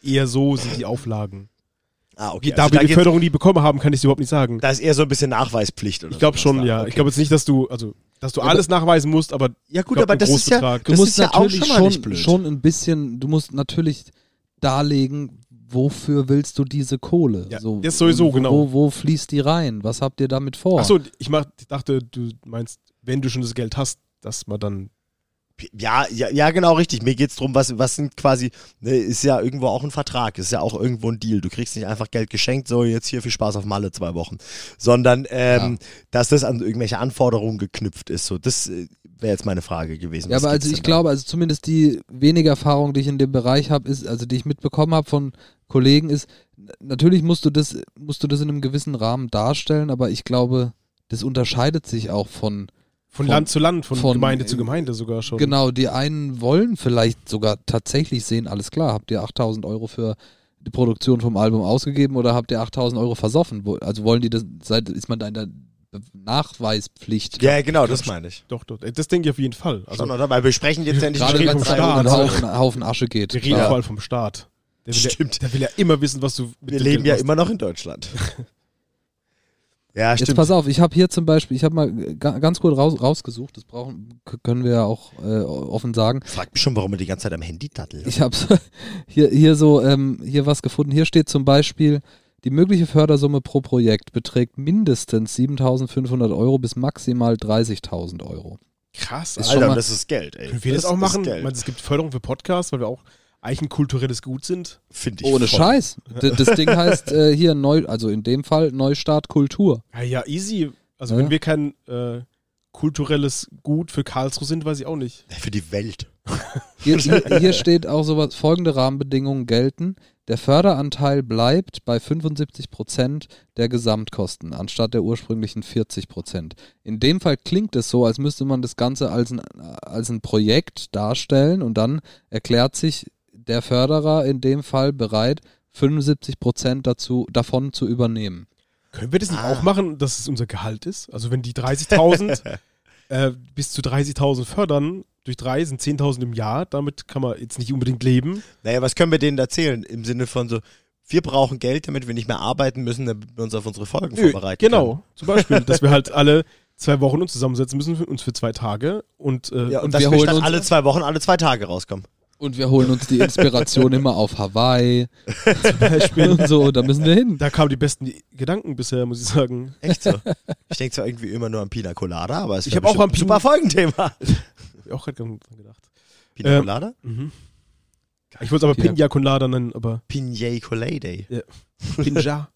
eher so sind die Auflagen. Ah, okay. da Also wir die Förderung nie bekommen haben, kann ich es überhaupt nicht sagen. da ist eher so ein bisschen Nachweispflicht oder Ich glaube schon, da. ja. Okay. Ich glaube jetzt nicht, dass du, also, dass du Ja, alles nachweisen musst, aber ja gut, glaub, aber das ist ja, Großbetrag. Du das musst ist ja auch natürlich schon mal nicht schon, blöd. schon ein bisschen, du musst natürlich darlegen, wofür willst du diese Kohle? Ja, das sowieso, wo, genau. Wo, wo fließt die rein? Was habt ihr damit vor? Achso, ich, mach, ich dachte, du meinst, wenn du schon das Geld hast, dass man dann. Ja, ja, ja, genau richtig. Mir geht's drum, was, was sind quasi, ne, ist ja irgendwo auch ein Vertrag, ist ja auch irgendwo ein Deal. Du kriegst nicht einfach Geld geschenkt, so jetzt hier viel Spaß auf Malle zwei Wochen, sondern ähm, dass das an irgendwelche Anforderungen geknüpft ist. So, das äh, wäre jetzt meine Frage gewesen. Ja, aber also ich da? glaube, also zumindest die wenige Erfahrung, die ich in dem Bereich habe, ist, also die ich mitbekommen habe von Kollegen, ist, natürlich musst du das, musst du das in einem gewissen Rahmen darstellen, aber ich glaube, das unterscheidet sich auch von, Von, Von- Land zu Land, von, von- Gemeinde zu Gemeinde sogar schon. genau, die einen wollen vielleicht sogar tatsächlich sehen, alles klar, habt ihr 8000 Euro für die Produktion vom Album ausgegeben oder habt ihr 8000 Euro versoffen? Also wollen die das, seid- ist man da in der Nachweispflicht? Ja, genau, das meine ich. Doch, doch. Das denke ich auf jeden Fall. Also, Schon, oder? Weil wir sprechen jetzt ja nicht Gerade vom Staat. Haufen, Haufen Asche geht. wir reden klar. vor allem vom Staat. Der will, Stimmt. Ja, der will ja immer wissen, was du mit Wir leben Geld ja machst. immer noch in Deutschland. ja, Jetzt stimmt. pass auf, ich habe hier zum Beispiel, ich habe mal ga- ganz gut raus, rausgesucht, das brauchen, können wir ja auch äh, offen sagen. Frag mich schon, warum er die ganze Zeit am Handy dattelt. Ich habe hier, hier so, ähm, hier was gefunden. Hier steht zum Beispiel, die mögliche Fördersumme pro Projekt beträgt mindestens 7.500 Euro bis maximal 30.000 Euro. Krass, Ist Alter. mal- das ist Geld, ey. Können wir das, auch ist machen? Ich meine, es gibt Förderung für Podcasts, weil wir auch eigentlich ein kulturelles Gut sind. Finde ich Ohne voll. Scheiß. D das Ding heißt äh, hier neu, also in dem Fall Neustart Kultur. Ja, ja, easy. Also Ja. wenn wir kein äh, kulturelles Gut für Karlsruhe sind, weiß ich auch nicht. Für die Welt. Hier, hier, hier steht auch sowas, folgende Rahmenbedingungen gelten. Der Förderanteil bleibt bei 75 Prozent der Gesamtkosten, anstatt der ursprünglichen 40 Prozent. In dem Fall klingt es so, als müsste man das Ganze als ein, als ein Projekt darstellen und dann erklärt sich der Förderer in dem Fall bereit, 75 Prozent dazu, davon zu übernehmen. Können wir das nicht Ah. auch machen, dass es unser Gehalt ist? Also wenn die 30.000 äh, bis zu 30.000 fördern, durch drei sind 10.000 im Jahr, damit kann man jetzt nicht unbedingt leben. Naja, was können wir denen erzählen? Im Sinne von so, wir brauchen Geld, damit wir nicht mehr arbeiten müssen, damit wir uns auf unsere Folgen Nö, vorbereiten genau, zum Beispiel, dass wir halt alle zwei Wochen uns zusammensetzen müssen, für uns für zwei Tage und, äh, können. Ja, und, Und dass wir wir holen statt uns- alle zwei Wochen, alle zwei Tage rauskommen. Und wir holen uns die Inspiration immer auf Hawaii zum Beispiel, und so, da müssen wir hin. da kamen die besten Gedanken bisher, muss ich sagen. Echt so. ich denke zwar irgendwie immer nur an Pina Colada, aber es Ich wär hab auch bestimmt am ein super Folgenthema. Hab ich auch gerade dran gedacht. Pina Ähm, Colada? Mhm. Ich wollte es aber Pina- Pina Colada nennen, aber Pinjay Colade. Pinja.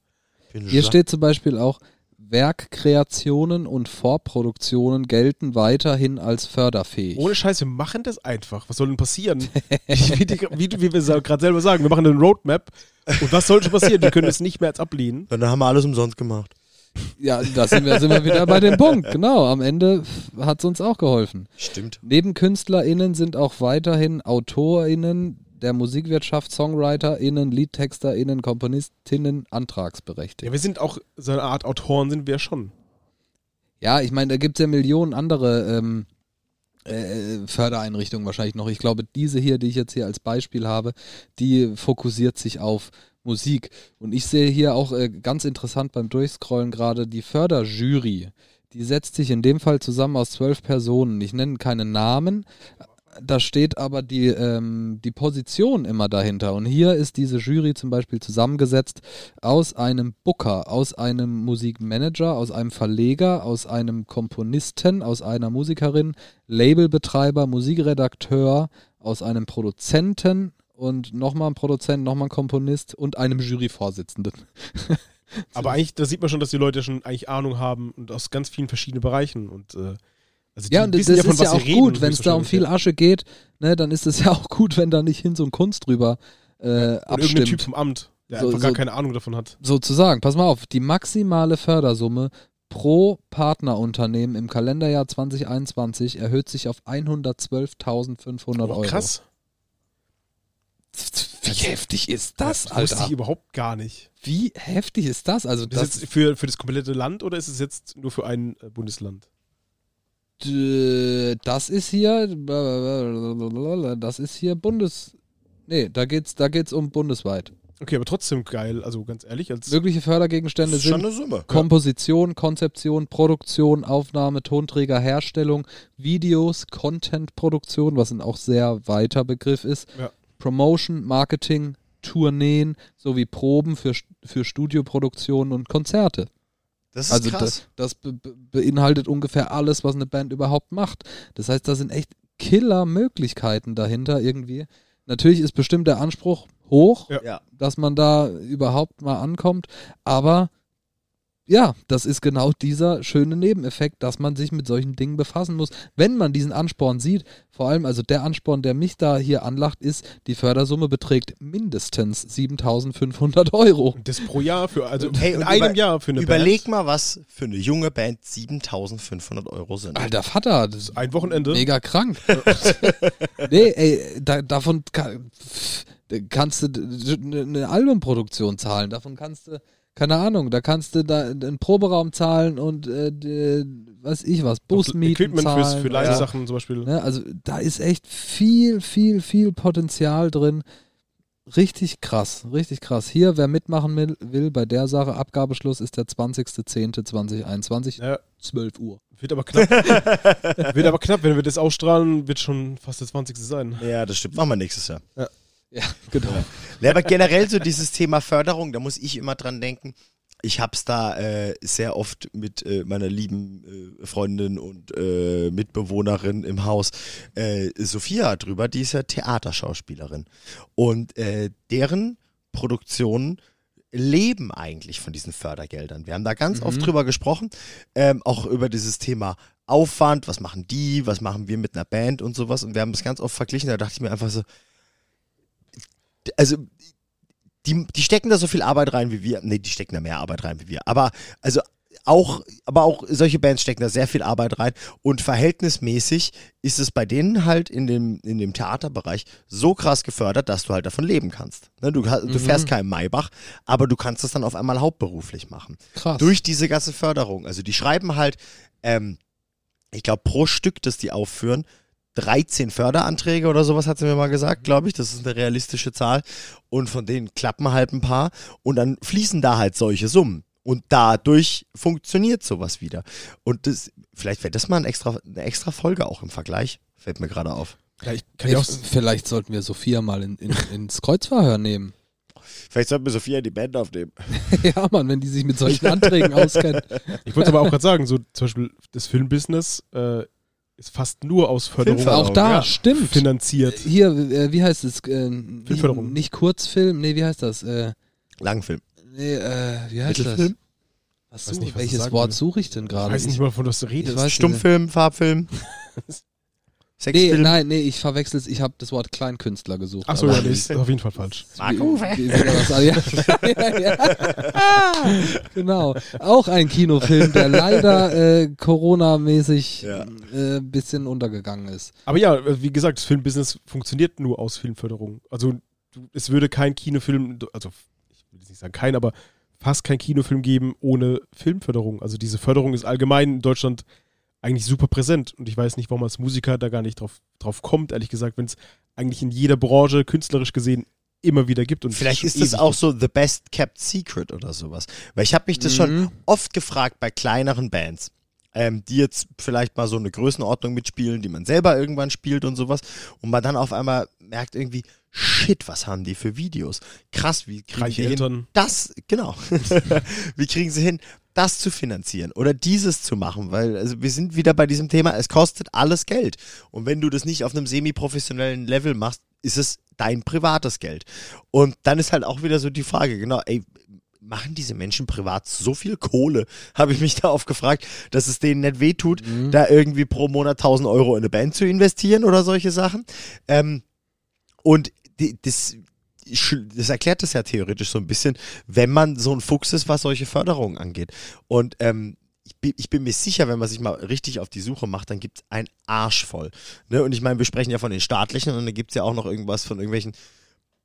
Hier steht zum Beispiel auch, Werkkreationen und Vorproduktionen gelten weiterhin als förderfähig. Ohne Scheiß, wir machen das einfach. Was soll denn passieren? wie, die, wie, wie wir gerade selber sagen, wir machen eine Roadmap. Und was soll schon passieren? Wir können es nicht mehr als ablehnen. Dann haben wir alles umsonst gemacht. Ja, da sind wir, sind wir wieder bei dem Punkt. Genau, am Ende hat es uns auch geholfen. Stimmt. Neben KünstlerInnen sind auch weiterhin AutorInnen der Musikwirtschaft, SongwriterInnen, LiedtexterInnen, KomponistInnen antragsberechtigt. Ja, wir sind auch so eine Art Autoren, sind wir schon. Ja, ich meine, da gibt es ja Millionen andere ähm, äh, Fördereinrichtungen wahrscheinlich noch. Ich glaube, diese hier, die ich jetzt hier als Beispiel habe, die fokussiert sich auf Musik. Und ich sehe hier auch äh, ganz interessant beim Durchscrollen gerade die Förderjury. Die setzt sich in dem Fall zusammen aus zwölf Personen. Ich nenne keine Namen. Da steht aber die, ähm, die Position immer dahinter. Und hier ist diese Jury zum Beispiel zusammengesetzt aus einem Booker, aus einem Musikmanager, aus einem Verleger, aus einem Komponisten, aus einer Musikerin, Labelbetreiber, Musikredakteur, aus einem Produzenten und nochmal ein Produzent, nochmal ein Komponist und einem Juryvorsitzenden. Aber eigentlich, da sieht man schon, dass die Leute schon eigentlich Ahnung haben und aus ganz vielen verschiedenen Bereichen. Und, äh, also Ja, und das wissen ist ja auch gut, wenn es da um viel ja. Asche geht, ne, dann ist es ja auch gut, wenn da nicht hin so ein Kunst drüber äh, Oder irgendein Typ vom Amt, der So- einfach gar so- keine Ahnung davon hat. Sozusagen, pass mal auf, die maximale Fördersumme pro Partnerunternehmen im Kalenderjahr 2021 erhöht sich auf 112.500 Oh, Euro. krass. Wie heftig ist das, Das wusste ich Alter? überhaupt gar nicht. Wie heftig ist das? Also Das das, ist jetzt für, für das komplette Land oder ist es jetzt nur für ein äh, Bundesland? D- das ist hier, das ist hier Bundes, nee, da geht's, da geht's um bundesweit. Okay, aber trotzdem geil, also ganz ehrlich, als Mögliche Fördergegenstände sind Summe. Komposition, Konzeption, Produktion, Aufnahme, Tonträger, Herstellung, Videos, Contentproduktion, was ein auch sehr weiter Begriff ist, Ja. Promotion, Marketing, Tourneen sowie Proben für, für Studioproduktionen und Konzerte. Das ist Also krass. das, das be be- beinhaltet ungefähr alles, was eine Band überhaupt macht. Das heißt, da sind echt Killer-Möglichkeiten dahinter irgendwie. Natürlich ist bestimmt der Anspruch hoch, Ja. ja. dass man da überhaupt mal ankommt, aber ja, das ist genau dieser schöne Nebeneffekt, dass man sich mit solchen Dingen befassen muss. Wenn man diesen Ansporn sieht, vor allem also der Ansporn, der mich da hier anlacht, ist, die Fördersumme beträgt mindestens 7500 Euro. Das pro Jahr für, also Hey, in und einem über- Jahr für eine Überleg Band. mal, was für eine junge Band 7500 Euro sind. Alter Vater, das ist Ein Wochenende. mega krank. nee, ey, da, davon kann, kannst du eine Albumproduktion zahlen, davon kannst du, keine Ahnung, da kannst du da einen Proberaum zahlen und äh, d- was ich was, Busmieten Equipment zahlen. fürs, für ja. leise Sachen zum Beispiel. Ne, also da ist echt viel, viel, viel Potenzial drin. Richtig krass, richtig krass. Hier, wer mitmachen will, will bei der Sache, Abgabeschluss ist der 20.10.2021, Ja, 12 Uhr. wird aber knapp. wird aber knapp, wenn wir das ausstrahlen, wird schon fast der 20. sein. Ja, das stimmt. Machen wir nächstes Jahr. Ja, genau. Ja, aber generell so dieses Thema Förderung, da muss ich immer dran denken. Ich hab's da äh, sehr oft mit äh, meiner lieben äh, Freundin und äh, Mitbewohnerin im Haus, äh, Sophia, drüber, die ist ja Theaterschauspielerin. Und äh, deren Produktionen leben eigentlich von diesen Fördergeldern. Wir haben da ganz Mhm. oft drüber gesprochen, ähm, auch über dieses Thema Aufwand, was machen die, was machen wir mit einer Band und sowas. Und wir haben das ganz oft verglichen, da dachte ich mir einfach so, also die, die stecken da so viel Arbeit rein wie wir. Nee, die stecken da mehr Arbeit rein wie wir. Aber also auch, aber auch solche Bands stecken da sehr viel Arbeit rein und verhältnismäßig ist es bei denen halt in dem, in dem Theaterbereich so krass gefördert, dass du halt davon leben kannst. Ne, du, du Mhm. fährst kein Maybach, aber du kannst das dann auf einmal hauptberuflich machen. Krass. Durch diese ganze Förderung. Also die schreiben halt, ähm, ich glaube, pro Stück, das die aufführen, 13 Förderanträge oder sowas hat sie mir mal gesagt, glaube ich. Das ist eine realistische Zahl. Und von denen klappen halt ein paar. Und dann fließen da halt solche Summen. Und dadurch funktioniert sowas wieder. Und das, vielleicht wäre das mal ein extra, eine extra Folge auch im Vergleich. Fällt mir gerade auf. Ja, ich vielleicht sollten wir Sophia mal in, in, ins Kreuzverhör nehmen. Vielleicht sollten wir Sophia in die Band aufnehmen. ja, Mann, wenn die sich mit solchen Anträgen auskennt. ich wollte aber auch gerade sagen, so zum Beispiel das Filmbusiness äh, ist fast nur aus Förderung. Auch da, ja. stimmt. finanziert. Hier, äh, wie heißt es? Äh, nicht, Filmförderung. nicht Kurzfilm, nee, wie heißt das? Äh, Langfilm. nee, äh, wie heißt das? Was Weiß such, nicht, was welches Wort suche ich denn Ich gerade? weiß nicht mal, von was du redest. Stummfilm, Farbfilm. Nee, Sexfilm. nein, nee, ich verwechsel's. Ich habe das Wort Kleinkünstler gesucht. Achso, ja, nee, ist auf jeden Fall falsch. Wie das- ja. ja, ja. Genau. Auch ein Kinofilm, der leider äh, Corona-mäßig Ja. äh, bisschen untergegangen ist. Aber ja, äh, wie gesagt, das Filmbusiness funktioniert nur aus Filmförderung. Also es würde kein Kinofilm, also ich will jetzt nicht sagen kein, aber fast kein Kinofilm geben ohne Filmförderung. Also diese Förderung ist allgemein in Deutschland eigentlich super präsent. Und ich weiß nicht, warum als Musiker da gar nicht drauf, drauf kommt, ehrlich gesagt, wenn es eigentlich in jeder Branche künstlerisch gesehen immer wieder gibt. Und Vielleicht schon ist das auch so the best kept secret oder sowas. Weil ich habe mich das schon Mhm. oft gefragt bei kleineren Bands, ähm, die jetzt vielleicht mal so eine Größenordnung mitspielen, die man selber irgendwann spielt und sowas. Und man dann auf einmal merkt irgendwie, shit, was haben die für Videos? Krass, wie kriegen Reiche die hin, das, genau, wie kriegen sie hin, das zu finanzieren oder dieses zu machen? Weil also wir sind wieder bei diesem Thema, es kostet alles Geld. Und wenn du das nicht auf einem semi-professionellen Level machst, ist es dein privates Geld. Und dann ist halt auch wieder so die Frage, genau, ey, machen diese Menschen privat so viel Kohle, habe ich mich da oft gefragt, dass es denen nicht wehtut, Mhm. da irgendwie pro Monat 1000 Euro in eine Band zu investieren oder solche Sachen. Ähm, und die, das, das erklärt das ja theoretisch so ein bisschen, wenn man so ein Fuchs ist, was solche Förderungen angeht. Und ähm, ich bin, ich bin mir sicher, wenn man sich mal richtig auf die Suche macht, dann gibt es ein Arsch voll. Ne? Und ich meine, wir sprechen ja von den staatlichen und dann gibt es ja auch noch irgendwas von irgendwelchen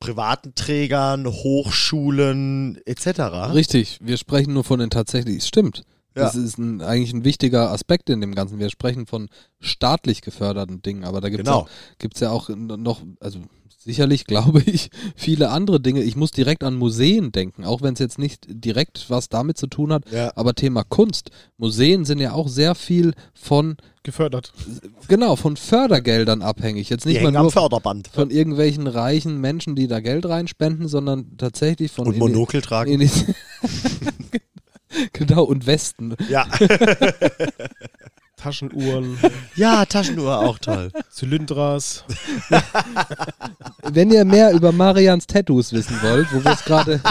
privaten Trägern, Hochschulen etc. Richtig, wir sprechen nur von den tatsächlich, stimmt. Ja. Das ist ein, eigentlich ein wichtiger Aspekt in dem Ganzen. Wir sprechen von staatlich geförderten Dingen, aber da gibt es Genau. gibt's ja auch noch, also sicherlich glaube ich, viele andere Dinge. Ich muss direkt an Museen denken, auch wenn es jetzt nicht direkt was damit zu tun hat, Ja. aber Thema Kunst. Museen sind ja auch sehr viel von, Gefördert. genau, von Fördergeldern abhängig. Jetzt Die nicht mal hängen am nur Förderband. von irgendwelchen reichen Menschen, die da Geld reinspenden, sondern tatsächlich von Und Monokel tragen. Genau, und Westen. Ja. Taschenuhren, ja, Taschenuhr auch toll. Zylindras. Wenn ihr mehr über Marians Tattoos wissen wollt, wo wir es gerade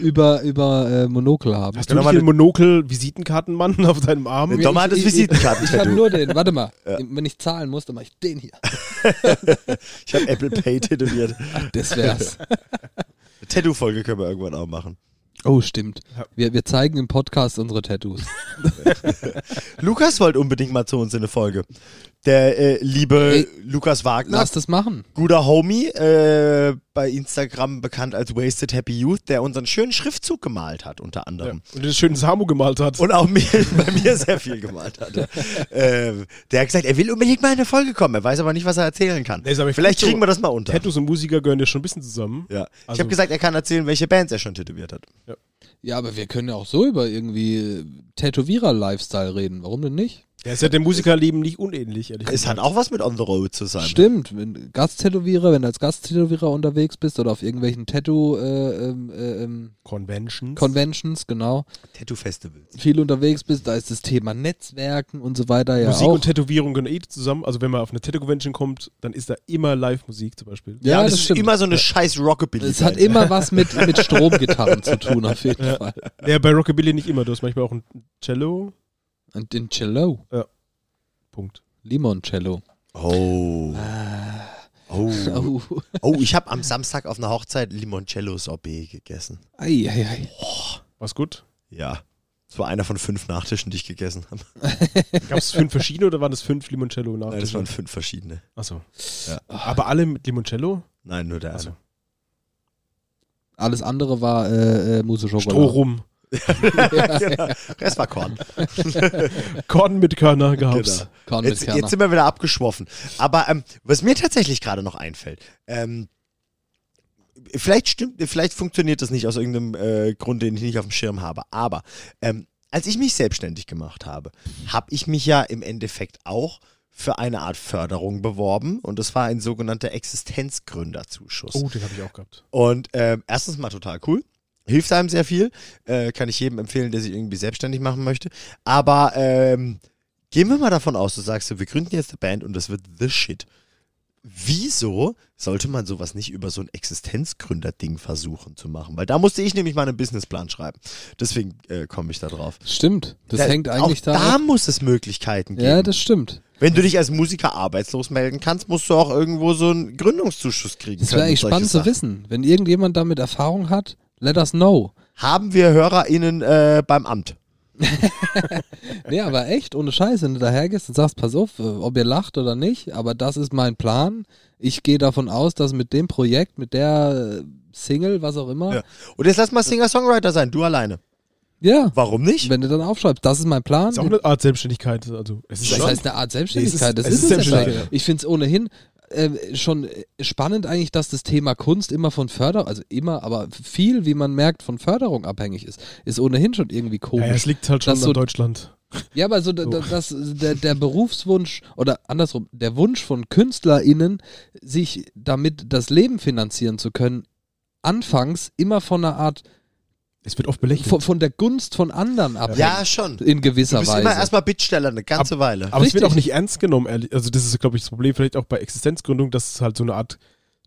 über, über äh, Monokel haben. Hast du Genau, nicht den Monokel-Visitenkartenmann auf deinem Arm? Mit Dom hat das Ich- ich- Ich habe nur den, warte mal, wenn ich zahlen muss, dann mache ich den hier. Ich habe Apple Pay tätowiert. Das wär's. Tattoo-Folge können wir irgendwann auch machen. Oh, stimmt. Wir, wir zeigen im Podcast unsere Tattoos. Lukas wollte unbedingt mal zu uns in eine Folge. Der äh, liebe Ey, Lukas Wagner, Lass das machen. guter Homie, äh, bei Instagram bekannt als Wasted Happy Youth, der unseren schönen Schriftzug gemalt hat, unter Ja. anderem. Und den schönen Samu gemalt hat. Und auch mir, bei mir sehr viel gemalt hat. ähm, der hat gesagt, er will unbedingt mal in eine Folge kommen. Er weiß aber nicht, was er erzählen kann. Nee, Vielleicht so- kriegen wir das mal unter. Tattoos und Musiker gehören ja schon ein bisschen zusammen. Ja. ich Also- habe gesagt, er kann erzählen, welche Bands er schon tätowiert hat. Ja, aber wir können ja auch so über irgendwie äh, Tätowierer-Lifestyle reden. Warum denn nicht? Der ist ja dem Musikerleben nicht unähnlich, ehrlich Es hat gesagt. auch was mit On the Road zu sein. Stimmt, wenn Gasttätowierer, wenn du als Gasttätowierer unterwegs bist oder auf irgendwelchen Tattoo äh, ähm, äh, ähm, Conventions. Conventions, genau, Tattoo-Festivals. viel unterwegs bist, da ist das Thema Netzwerken und so weiter ja Musik auch. und Tätowierung gehören eh zusammen. Also wenn man auf eine Tattoo-Convention kommt, dann ist da immer Live-Musik zum Beispiel. Ja, und das es ist stimmt. immer so eine scheiß Rockabilly. es hat immer was mit, mit Stromgitarren zu tun, auf jeden Ja. Fall. Ja, bei Rockabilly nicht immer. Du hast manchmal auch ein Cello. Und den Cello, Punkt. Limoncello. Oh. Oh. Oh. Oh, ich habe am Samstag auf einer Hochzeit Limoncello Sorbet gegessen. Ei, ei, ei. War's gut? Ja. Das war einer von fünf Nachtischen, die ich gegessen habe. Gab es fünf verschiedene oder waren das fünf Limoncello nach? Nein, das waren fünf verschiedene. Achso. Ja. Aber alle mit Limoncello? Nein, nur der Achso. eine. Alles andere war äh, äh, Mousse Schokolade. Strohrum. Genau. Rest war Korn. Korn mit Körner gab's. Genau. Korn mit Jetzt, jetzt sind wir wieder abgeschwoffen. Aber ähm, was mir tatsächlich gerade noch einfällt, ähm, vielleicht stimmt, vielleicht funktioniert das nicht aus irgendeinem äh, Grund, den ich nicht auf dem Schirm habe. Aber ähm, als ich mich selbstständig gemacht habe, habe ich mich ja im Endeffekt auch für eine Art Förderung beworben und das war ein sogenannter Existenzgründerzuschuss. Oh, den habe ich auch gehabt. Und ähm, erstens mal total cool. Hilft einem sehr viel. Äh, kann ich jedem empfehlen, der sich irgendwie selbstständig machen möchte. Aber ähm, gehen wir mal davon aus, du sagst, so, wir gründen jetzt eine Band und das wird the shit. Wieso sollte man sowas nicht über so ein Existenzgründer-Ding versuchen zu machen? Weil da musste ich nämlich mal einen Businessplan schreiben. Deswegen äh, komme ich da drauf. Stimmt, das Da- hängt eigentlich auch da. da muss es Möglichkeiten geben. ja, das stimmt. Wenn du dich als Musiker arbeitslos melden kannst, musst du auch irgendwo so einen Gründungszuschuss kriegen. Das wäre eigentlich spannend zu Sachen. wissen. Wenn irgendjemand damit Erfahrung hat, let us know. Haben wir HörerInnen äh, beim Amt? Nee, aber echt, ohne Scheiß, wenn du dahergehst und sagst, pass auf, äh, ob ihr lacht oder nicht, aber das ist mein Plan. Ich gehe davon aus, dass mit dem Projekt, mit der äh, Single, was auch immer, Ja. Und jetzt lass mal Singer-Songwriter sein, du alleine. ja, Warum nicht? wenn du dann aufschreibst, das ist mein Plan. Ist auch eine Art Selbstständigkeit. Also, es ist das schon- heißt eine Art Selbstständigkeit. Nee, das es ist- ist, es ist ja Selbstständigkeit, schon. Ich finde es ohnehin äh, schon spannend eigentlich, dass das Thema Kunst immer von Förderung, also immer, aber viel, wie man merkt, von Förderung abhängig ist. Ist ohnehin schon irgendwie komisch. ja, es liegt halt schon so- an Deutschland. Ja, aber so, da- da- das, der, der Berufswunsch oder andersrum, der Wunsch von KünstlerInnen, sich damit das Leben finanzieren zu können, anfangs immer von einer Art, Es wird oft belächelt. von, von der Gunst von anderen abhängt. Ja, schon. In Du gewisser bist Weise. immer erstmal Bittsteller eine ganze Weile. Aber es wird Richtig. auch nicht ernst genommen, ehrlich. Also das ist, glaube ich, das Problem vielleicht auch bei Existenzgründung, dass es halt so eine Art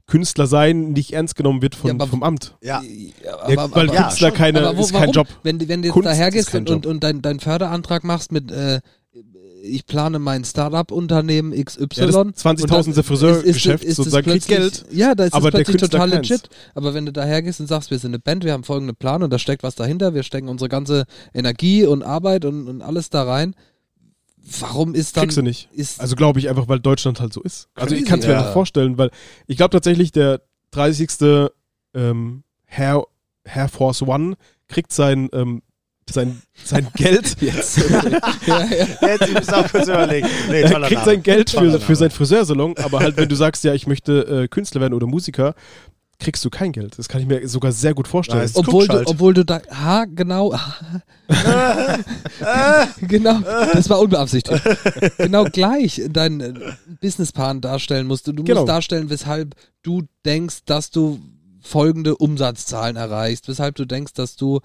Künstler sein nicht ernst genommen wird von, Ja, aber- vom Amt. Ja. Ja, Ja, weil Künstler keine, aber wo, ist kein warum? Job. Wenn, du- wenn du jetzt Kunst daher ist gehst kein und, und, und deinen dein Förderantrag machst mit, äh, ich plane mein Startup-Unternehmen XY. Ja, das und 20.000. dann der Friseurgeschäft sozusagen kriegt Geld. Ja, da ist aber plötzlich total legit. Aber wenn du daher gehst und sagst, wir sind eine Band, wir haben folgenden Plan und da steckt was dahinter, wir stecken unsere ganze Energie und Arbeit und, und alles da rein, warum ist dann. Kriegst du nicht. Also glaube ich einfach, weil Deutschland halt so ist. Also ich Crazy, kann es mir ja. einfach vorstellen, weil ich glaube tatsächlich, der 30. Ähm, Air, Air Force One kriegt sein, ähm, sein, sein Geld. jetzt. ja, ja. Jetzt ich muss auch kurz überlegen. Nee, Er kriegt Name. sein Geld Toller für, für seinen Friseursalon, aber halt, wenn du sagst, ja, ich möchte äh, Künstler werden oder Musiker, kriegst du kein Geld. Das kann ich mir sogar sehr gut vorstellen. Nice. Obwohl du, halt. obwohl du da, ha, genau, genau, das war unbeabsichtigt. genau gleich deinen äh, Businessplan darstellen musst. Du, du Genau. musst darstellen, weshalb du denkst, dass du folgende Umsatzzahlen erreichst, weshalb du denkst, dass du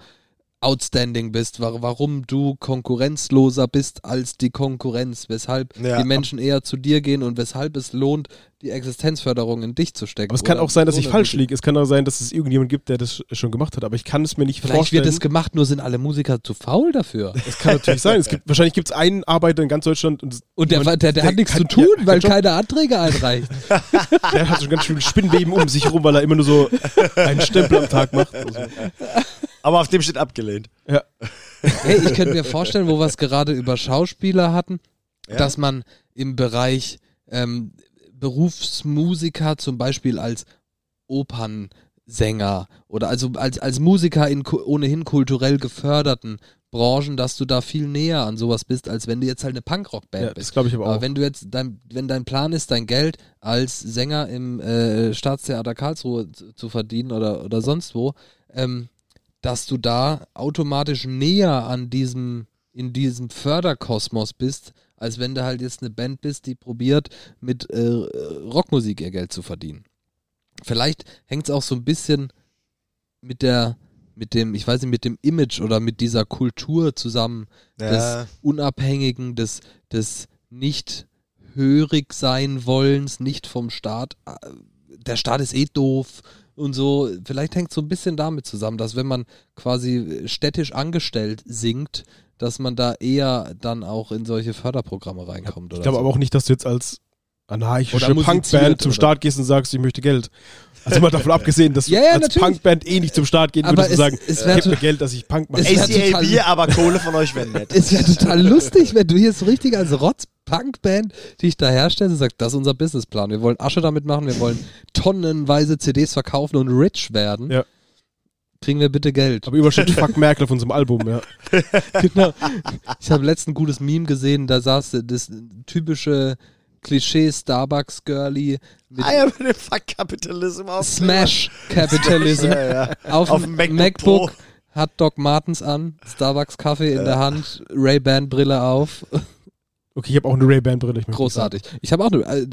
outstanding bist, wa- warum du konkurrenzloser bist als die Konkurrenz, weshalb Ja. die Menschen eher zu dir gehen und weshalb es lohnt, die Existenzförderung in dich zu stecken. aber es kann auch sein, dass ich falsch liege. Es kann auch sein, dass es irgendjemand gibt, der das schon gemacht hat, aber ich kann es mir nicht Vielleicht vorstellen. wird es gemacht, nur sind alle Musiker zu faul dafür. das kann natürlich sein. Es gibt, wahrscheinlich gibt es einen Arbeiter in ganz Deutschland und Und der, jemand- der, der, hat nichts kann- zu tun, ja, weil keine Anträge einreicht. Der hat schon ganz schön Spinnweben um sich rum, weil er immer nur so einen Stempel am Tag macht. Also, Aber auf dem steht abgelehnt. ja. hey, ich könnte mir vorstellen, wo wir es gerade über Schauspieler hatten, Ja. dass man im Bereich ähm, Berufsmusiker zum Beispiel als Opernsänger oder also als, als Musiker in ku- ohnehin kulturell geförderten Branchen, dass du da viel näher an sowas bist, als wenn du jetzt halt eine Punkrock-Band ja, bist. das glaube ich aber Aber auch. wenn du jetzt dein, wenn dein Plan ist, dein Geld als Sänger im äh, Staatstheater Karlsruhe zu, zu verdienen oder, oder sonst wo, ähm, dass du da automatisch näher an diesem, in diesem Förderkosmos bist, als wenn du halt jetzt eine Band bist, die probiert, mit äh, Rockmusik ihr Geld zu verdienen. Vielleicht hängt es auch so ein bisschen mit der, mit dem, ich weiß nicht, mit dem Image oder mit dieser Kultur zusammen, des Unabhängigen, des, des nicht hörig sein wollens, nicht vom Staat. äh, Der Staat ist eh doof und so. Vielleicht hängt es so ein bisschen damit zusammen, dass wenn man quasi städtisch angestellt singt, dass man da eher dann auch in solche Förderprogramme reinkommt. Ich oder glaube so. aber auch nicht, dass du jetzt als anarchische Punkband zum oder- Start gehst und sagst, ich möchte Geld. Also mal davon abgesehen, dass du Ja, ja, als natürlich. Punkband eh nicht zum Start gehen würdest und sagen, es gib mir Geld, dass ich Punk mache. Es wär ACA total- Bier, aber Kohle von euch wäre nett. Es wäre total lustig, wenn du hier so richtig als Rotz-Punk-Band dich da herstellst und sagst, das ist unser Businessplan. Wir wollen Asche damit machen, wir wollen tonnenweise CDs verkaufen und rich werden. Ja. Kriegen wir bitte Geld. Aber Überschrift Fuck Merkel auf unserem Album, ja. genau. Ich habe letztens ein gutes Meme gesehen, da saß das typische Klischee Starbucks Girlie mit ja, mit dem Fuck Capitalism auf. Smash Capitalism Ja, ja. auf, Auf dem MacBook, MacBook hat Doc Martens an, Starbucks Kaffee in der Hand, Ray-Ban Brille auf. Okay, ich habe auch eine Ray-Ban-Brille. ich Großartig. Ich habe auch eine, äh,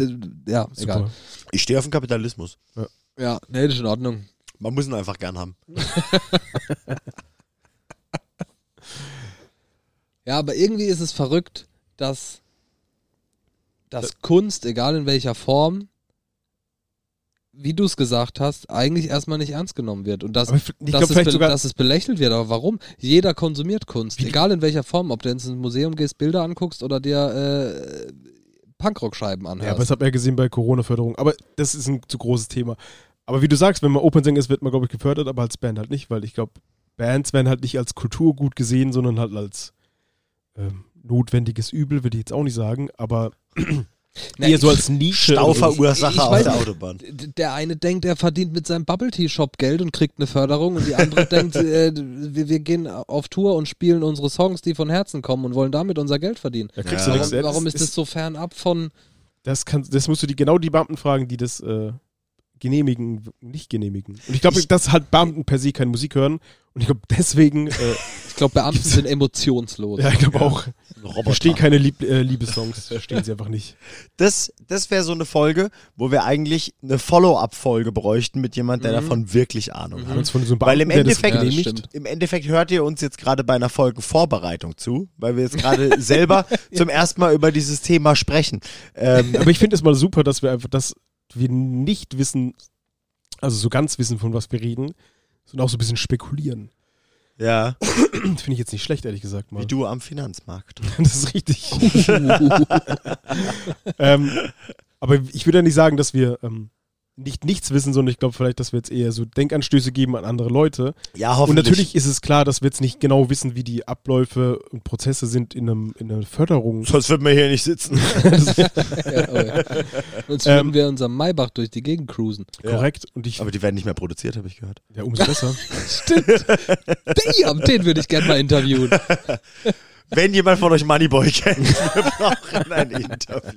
ja, sagen. egal. Super. Ich stehe auf den Kapitalismus. Ja, nee, das ist in Ordnung. Man muss ihn einfach gern haben. Ja, aber irgendwie ist es verrückt, dass, dass Kunst, egal in welcher Form, wie du es gesagt hast, eigentlich erstmal nicht ernst genommen wird. Und dass, ich ich dass, glaube es vielleicht be- sogar, dass es belächelt wird. Aber warum? Jeder konsumiert Kunst, egal in welcher Form. Ob du ins Museum gehst, Bilder anguckst oder dir äh, Punkrock-Scheiben ja, aber anhörst. das hat man ja gesehen bei Corona-Förderung. Aber das ist ein zu großes Thema. Aber wie du sagst, wenn man Opernsänger ist, wird man, glaube ich, gefördert, aber als Band halt nicht, weil ich glaube, Bands werden halt nicht als Kulturgut gesehen, sondern halt als ähm, notwendiges Übel, würde ich jetzt auch nicht sagen, aber Na, eher so ich- als Nische. oder so. Stauverursacher auf der. Autobahn. Der eine denkt, er verdient mit seinem Bubble Tea Shop Geld und kriegt eine Förderung und die andere denkt, äh, wir, wir gehen auf Tour und spielen unsere Songs, die von Herzen kommen und wollen damit unser Geld verdienen. Da kriegst Ja. du nichts. Warum, Ja, warum ist das so fernab von Das, kann, das musst du die, genau die Beamten fragen, die das äh, genehmigen, nicht genehmigen. Und ich glaube, dass halt Beamten per se keine Musik hören. Und ich glaube, deswegen, äh, Ich glaube, Beamten sind emotionslos. ja, ich glaube auch, Roboter. verstehen keine Lieb äh, Liebessongs, verstehen sie einfach nicht. Das, das wäre so eine Folge, wo wir eigentlich eine Follow-up-Folge bräuchten mit jemand, der Mhm. davon wirklich Ahnung hat. Es von so einem Weil im Beamten, Endeffekt- Ja. Im Endeffekt hört ihr uns jetzt gerade bei einer Folge Vorbereitung zu, weil wir jetzt gerade selber zum ersten Mal über dieses Thema sprechen. Ähm, Aber ich finde es mal super, dass wir einfach, dass wir nicht wissen, Also so ganz wissen, von was wir reden, sondern auch so ein bisschen spekulieren. Ja, Finde ich jetzt nicht schlecht, ehrlich gesagt mal. wie du am Finanzmarkt. Das ist richtig. ähm, aber ich würde ja nicht sagen, dass wir ähm, nicht nichts wissen, sondern ich glaube vielleicht, dass wir jetzt eher so Denkanstöße geben an andere Leute. Ja, Und hoffentlich. natürlich ist es klar, dass wir jetzt nicht genau wissen, wie die Abläufe und Prozesse sind in, einem, in einer Förderung. Sonst würden wir hier nicht sitzen. ja, oh ja. Sonst würden Ähm, wir unserem Maybach durch die Gegend cruisen. Korrekt. Und ich, Aber die werden nicht mehr produziert, habe ich gehört. ja, umso besser. Stimmt. Damn, den würde ich gerne mal interviewen. Wenn jemand von euch Moneyboy kennt, wir brauchen ein Interview.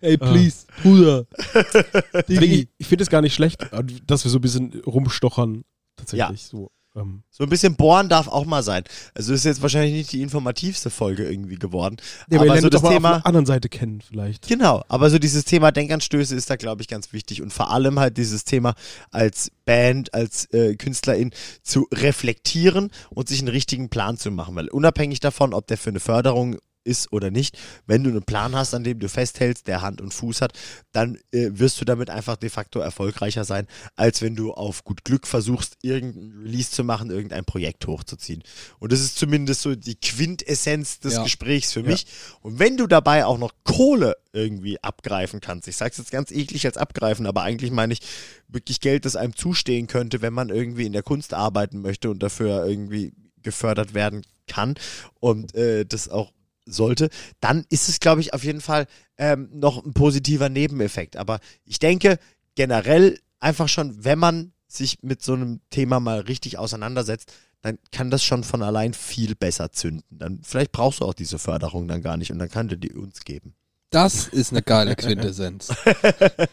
Hey, please, Bruder. Deswegen, ich ich finde es gar nicht schlecht, äh, dass wir so ein bisschen rumstochern. Tatsächlich so. Ähm, So ein bisschen bohren darf auch mal sein. Also ist jetzt wahrscheinlich nicht die informativste Folge irgendwie geworden. ja, aber wir so das doch mal auf Thema. der anderen Seite kennen vielleicht. Genau, aber so dieses Thema Denkanstöße ist da, glaube ich, ganz wichtig. Und vor allem halt dieses Thema als Band, als äh, Künstlerin zu reflektieren und sich einen richtigen Plan zu machen. Weil unabhängig davon, ob der für eine Förderung ist oder nicht, wenn du einen Plan hast, an dem du festhältst, der Hand und Fuß hat, dann äh, wirst du damit einfach de facto erfolgreicher sein, als wenn du auf gut Glück versuchst, irgendein Release zu machen, irgendein Projekt hochzuziehen. Und das ist zumindest so die Quintessenz des Ja. Gesprächs für Ja. mich. Und wenn du dabei auch noch Kohle irgendwie abgreifen kannst, ich sag's jetzt ganz eklig als abgreifen, aber eigentlich meine ich wirklich Geld, das einem zustehen könnte, wenn man irgendwie in der Kunst arbeiten möchte und dafür irgendwie gefördert werden kann und äh, das auch sollte, dann ist es, glaube ich, auf jeden Fall ähm, noch ein positiver Nebeneffekt. Aber ich denke generell einfach schon, wenn man sich mit so einem Thema mal richtig auseinandersetzt, dann kann das schon von allein viel besser zünden. Dann vielleicht brauchst du auch diese Förderung dann gar nicht und dann kann dir die uns geben. Das ist eine geile Quintessenz.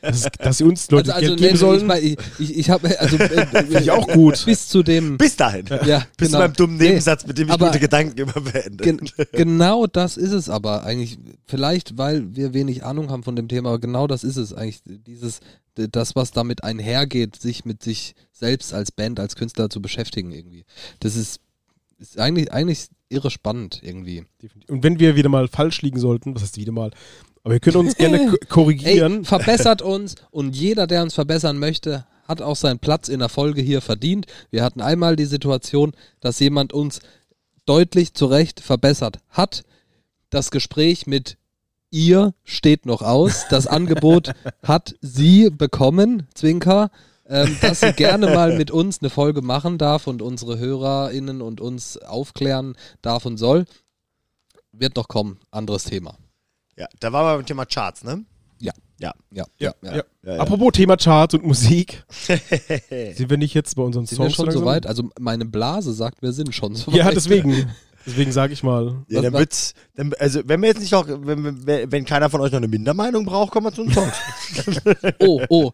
Dass, dass sie uns Leute Also, also Geld geben nee, sollen, ich, mein, ich, ich, ich habe also äh, finde ich auch gut. bis zu dem Bis dahin. ja Bis genau. zu meinem dummen Nee, Nebensatz, mit dem ich aber- gute Gedanken immer beende. Gen genau das ist es aber eigentlich. Vielleicht, weil wir wenig Ahnung haben von dem Thema, aber genau das ist es eigentlich. Dieses, das, was damit einhergeht, sich mit sich selbst als Band, als Künstler zu beschäftigen irgendwie. Das ist, ist eigentlich, eigentlich irre spannend irgendwie. Und wenn wir wieder mal falsch liegen sollten, was heißt wieder mal, aber ihr könnt uns gerne ko- Ey, korrigieren. verbessert uns und jeder, der uns verbessern möchte, hat auch seinen Platz in der Folge hier verdient. Wir hatten einmal die Situation, dass jemand uns deutlich zu Recht verbessert hat. Das Gespräch mit ihr steht noch aus. Das Angebot hat sie bekommen, Zwinker, ähm, dass sie gerne mal mit uns eine Folge machen darf und unsere HörerInnen und uns aufklären darf und soll. Wird noch kommen, anderes Thema. Ja, da waren wir beim Thema Charts, ne? Ja. Ja. Ja, Ja, ja. ja. Ja, ja. Apropos Thema Charts und Musik. sind wir nicht jetzt bei unseren Sind wir Songs schon langsam? so weit? Also meine Blase sagt, wir sind schon so Ja, weit. deswegen. Deswegen sage ich mal. Ja, dann wird's, dann, also wenn wir jetzt nicht auch, wenn, wenn, wenn keiner von euch noch eine Mindermeinung braucht, kommen wir zu den Songs. Oh, oh.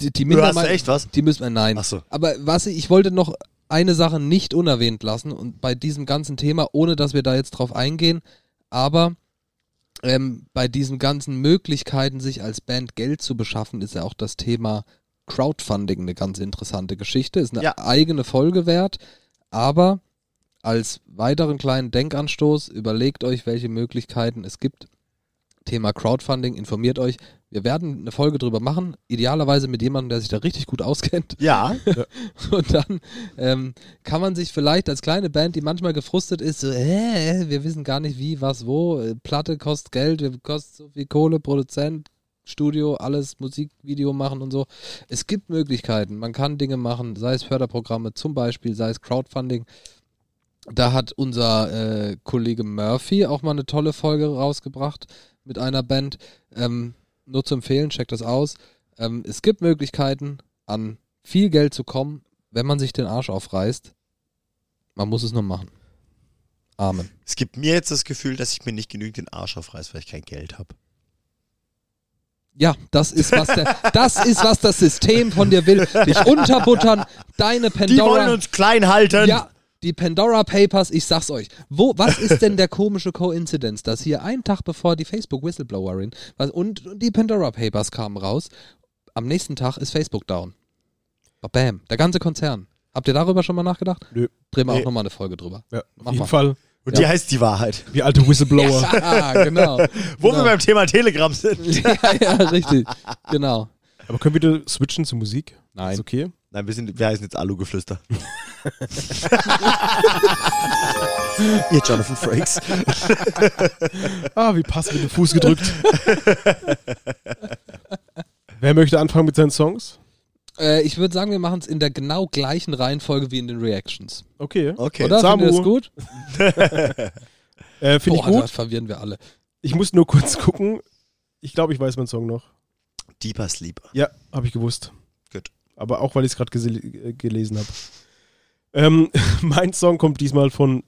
Die, die Du hast Mindermeinung- du echt was? Die müssen wir, nein. Ach so. Aber was ich wollte noch eine Sache nicht unerwähnt lassen und bei diesem ganzen Thema, ohne dass wir da jetzt drauf eingehen, aber ähm, bei diesen ganzen Möglichkeiten, sich als Band Geld zu beschaffen, ist ja auch das Thema Crowdfunding eine ganz interessante Geschichte. Ist eine Ja. eigene Folge wert, aber als weiteren kleinen Denkanstoß, überlegt euch, welche Möglichkeiten es gibt. Thema Crowdfunding, informiert euch. Wir werden eine Folge drüber machen, idealerweise mit jemandem, der sich da richtig gut auskennt. Ja, Und dann ähm, kann man sich vielleicht als kleine Band, die manchmal gefrustet ist, so, äh, wir wissen gar nicht wie, was, wo, Platte kostet Geld, wir kostet so viel Kohle, Produzent, Studio, alles, Musikvideo machen und so. Es gibt Möglichkeiten, man kann Dinge machen, sei es Förderprogramme zum Beispiel, sei es Crowdfunding. Da hat unser äh, Kollege Murphy auch mal eine tolle Folge rausgebracht mit einer Band. Ähm, nur zu empfehlen, checkt das aus. Ähm, es gibt Möglichkeiten, an viel Geld zu kommen, wenn man sich den Arsch aufreißt. Man muss es nur machen. Amen. es gibt mir jetzt das Gefühl, dass ich mir nicht genügend den Arsch aufreiß, weil ich kein Geld habe. Ja, das ist was der, das ist was das System von dir will. Dich unterbuttern, deine Die wollen Pandora. uns klein halten. Ja, die Pandora Papers, ich sag's euch. Wo, was ist denn der komische Coincidence, dass hier einen Tag bevor die Facebook Whistleblowerin was, und, und die Pandora Papers kamen raus, am nächsten Tag ist Facebook down. Bam, der ganze Konzern. Habt ihr darüber schon mal nachgedacht? Nö. Drehen wir Nee. auch nochmal eine Folge drüber. Ja, auf Mach jeden mal. Fall. Und Ja. die heißt die Wahrheit. Wie alte Whistleblower. Ah, genau. Wo genau. wir beim Thema Telegram sind. ja, ja, richtig. Genau. Aber können wir wieder switchen zu Musik? Ist Nein. okay? Nein, wir, sind, wir heißen jetzt Alugeflüster. Ihr Jonathan Frakes. Ah, wie passend mit dem Fuß gedrückt. Wer möchte anfangen mit seinen Songs? Äh, ich würde sagen, wir machen es in der genau gleichen Reihenfolge wie in den Reactions. Okay. Okay. Oder? Samu. Findet ihr das gut? Äh, Finde ich gut. da verwirren wir alle. Ich muss nur kurz gucken. Ich glaube, ich weiß meinen Song noch. Deeper Sleep. Ja, habe ich gewusst. Aber auch, weil ich es gerade äh, gelesen habe. Ähm, mein Song kommt diesmal von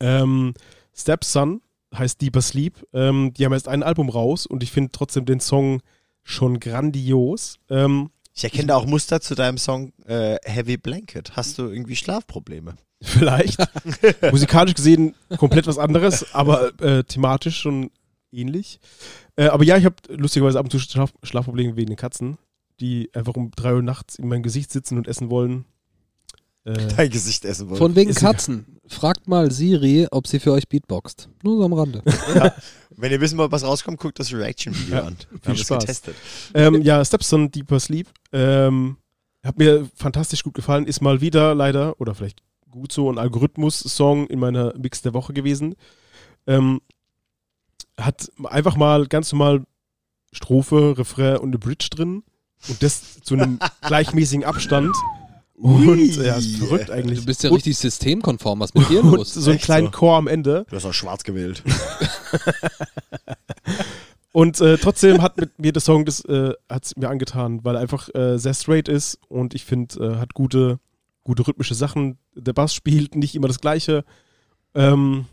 ähm, Stepson, heißt Deeper Sleep. Ähm, die haben erst ein Album raus und ich finde trotzdem den Song schon grandios. Ähm, Ich erkenne da auch Muster zu deinem Song äh, Heavy Blanket. Hast du irgendwie Schlafprobleme? vielleicht. Musikalisch gesehen komplett was anderes, aber äh, thematisch schon ähnlich. Äh, aber ja, ich habe lustigerweise ab und zu Schlaf Schlafprobleme wegen den Katzen, die einfach um drei Uhr nachts in mein Gesicht sitzen und essen wollen. Äh, Dein Gesicht essen wollen. Von wegen. Katzen. Fragt mal Siri, ob sie für euch beatboxt. Nur so am Rande. Wenn ihr wissen wollt, was rauskommt, guckt das Reaction-Video Ja, an. Wir viel haben es Spaß. getestet. ähm, ja, Stepson Deeper Sleep. Ähm, hat mir fantastisch gut gefallen. Ist mal wieder leider, oder vielleicht gut so, ein Algorithmus-Song in meiner Mix der Woche gewesen. Ähm, hat einfach mal ganz normal Strophe, Refrain und eine Bridge drin. Und das zu einem gleichmäßigen Abstand. Und ja, ist verrückt eigentlich. Du bist ja und, richtig systemkonform. Was mit dir und los? so einen Echt kleinen so? Chor am Ende. Du hast auch schwarz gewählt. Und äh, trotzdem hat mit mir der Song das äh, hat's mir angetan, weil er einfach äh, sehr straight ist und ich finde, äh, hat gute, gute rhythmische Sachen. Der Bass spielt nicht immer das Gleiche. Ähm,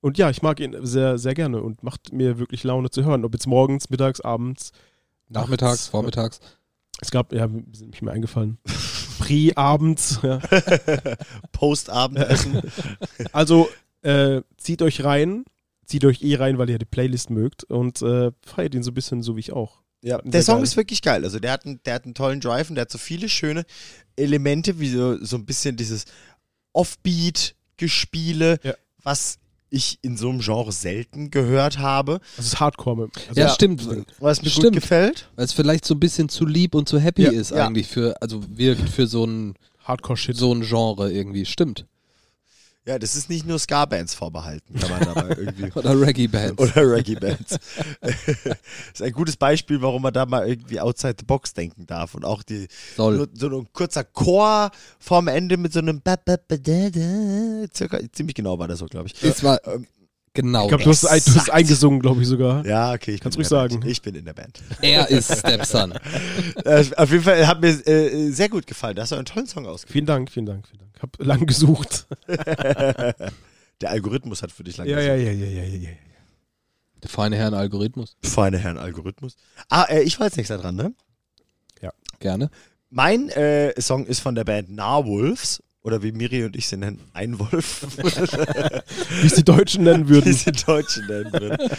und ja, ich mag ihn sehr, sehr gerne und macht mir wirklich Laune zu hören. Ob jetzt morgens, mittags, abends, Nachmittags, nachts. vormittags. Es gab, ja, sind nicht mehr eingefallen. Pre, abends. Ja. Postabendessen. Also äh, zieht euch rein, zieht euch eh rein, weil ihr die Playlist mögt und äh, feiert ihn so ein bisschen so wie ich auch. Ja, der Song geil. ist wirklich geil. Also der hat, einen, der hat einen tollen Drive und der hat so viele schöne Elemente, wie so, so ein bisschen dieses Offbeat-Gespiele, Ja. was ich in so einem Genre selten gehört habe, es ist Hardcore. Also Ja, stimmt. was mir gut Stimmt. gefällt. Weil es vielleicht so ein bisschen zu lieb und zu happy Ja, ist ja. eigentlich für, also wirkt für so ein, Hardcore-Shit. so ein Genre irgendwie. Stimmt. Ja, das ist nicht nur Ska-Bands vorbehalten, kann man dabei irgendwie. Oder Reggae-Bands. Oder Reggae-Bands. das ist ein gutes Beispiel, warum man da mal irgendwie outside the box denken darf. Und auch die Soll. so, ein kurzer Chor vorm Ende mit so einem circa, ziemlich genau war das so, glaube ich. Es war Ähm, genau. Ich glaube, du, hast- du hast Exakt. eingesungen, glaube ich sogar. Ja, okay, ich Kannst bin ruhig in der sagen. Band. Ich bin in der Band. er ist Stepson. äh, auf jeden Fall hat mir äh, sehr gut gefallen. Da hast du einen tollen Song ausgewählt. Vielen Dank, vielen Dank, vielen Dank. Hab lang gesucht. Der Algorithmus hat für dich lange Ja, ja, ja, ja, ja, ja, ja. Der feine Herrn Algorithmus. Feine Herren Algorithmus. Ah, äh, ich war jetzt nächster dran, ne? Gerne. Mein äh, Song ist von der Band Narwolves. Oder wie Miri und ich sie nennen, Einwolf. Wie es die Deutschen nennen wie würden. sie Deutschen nennen würden.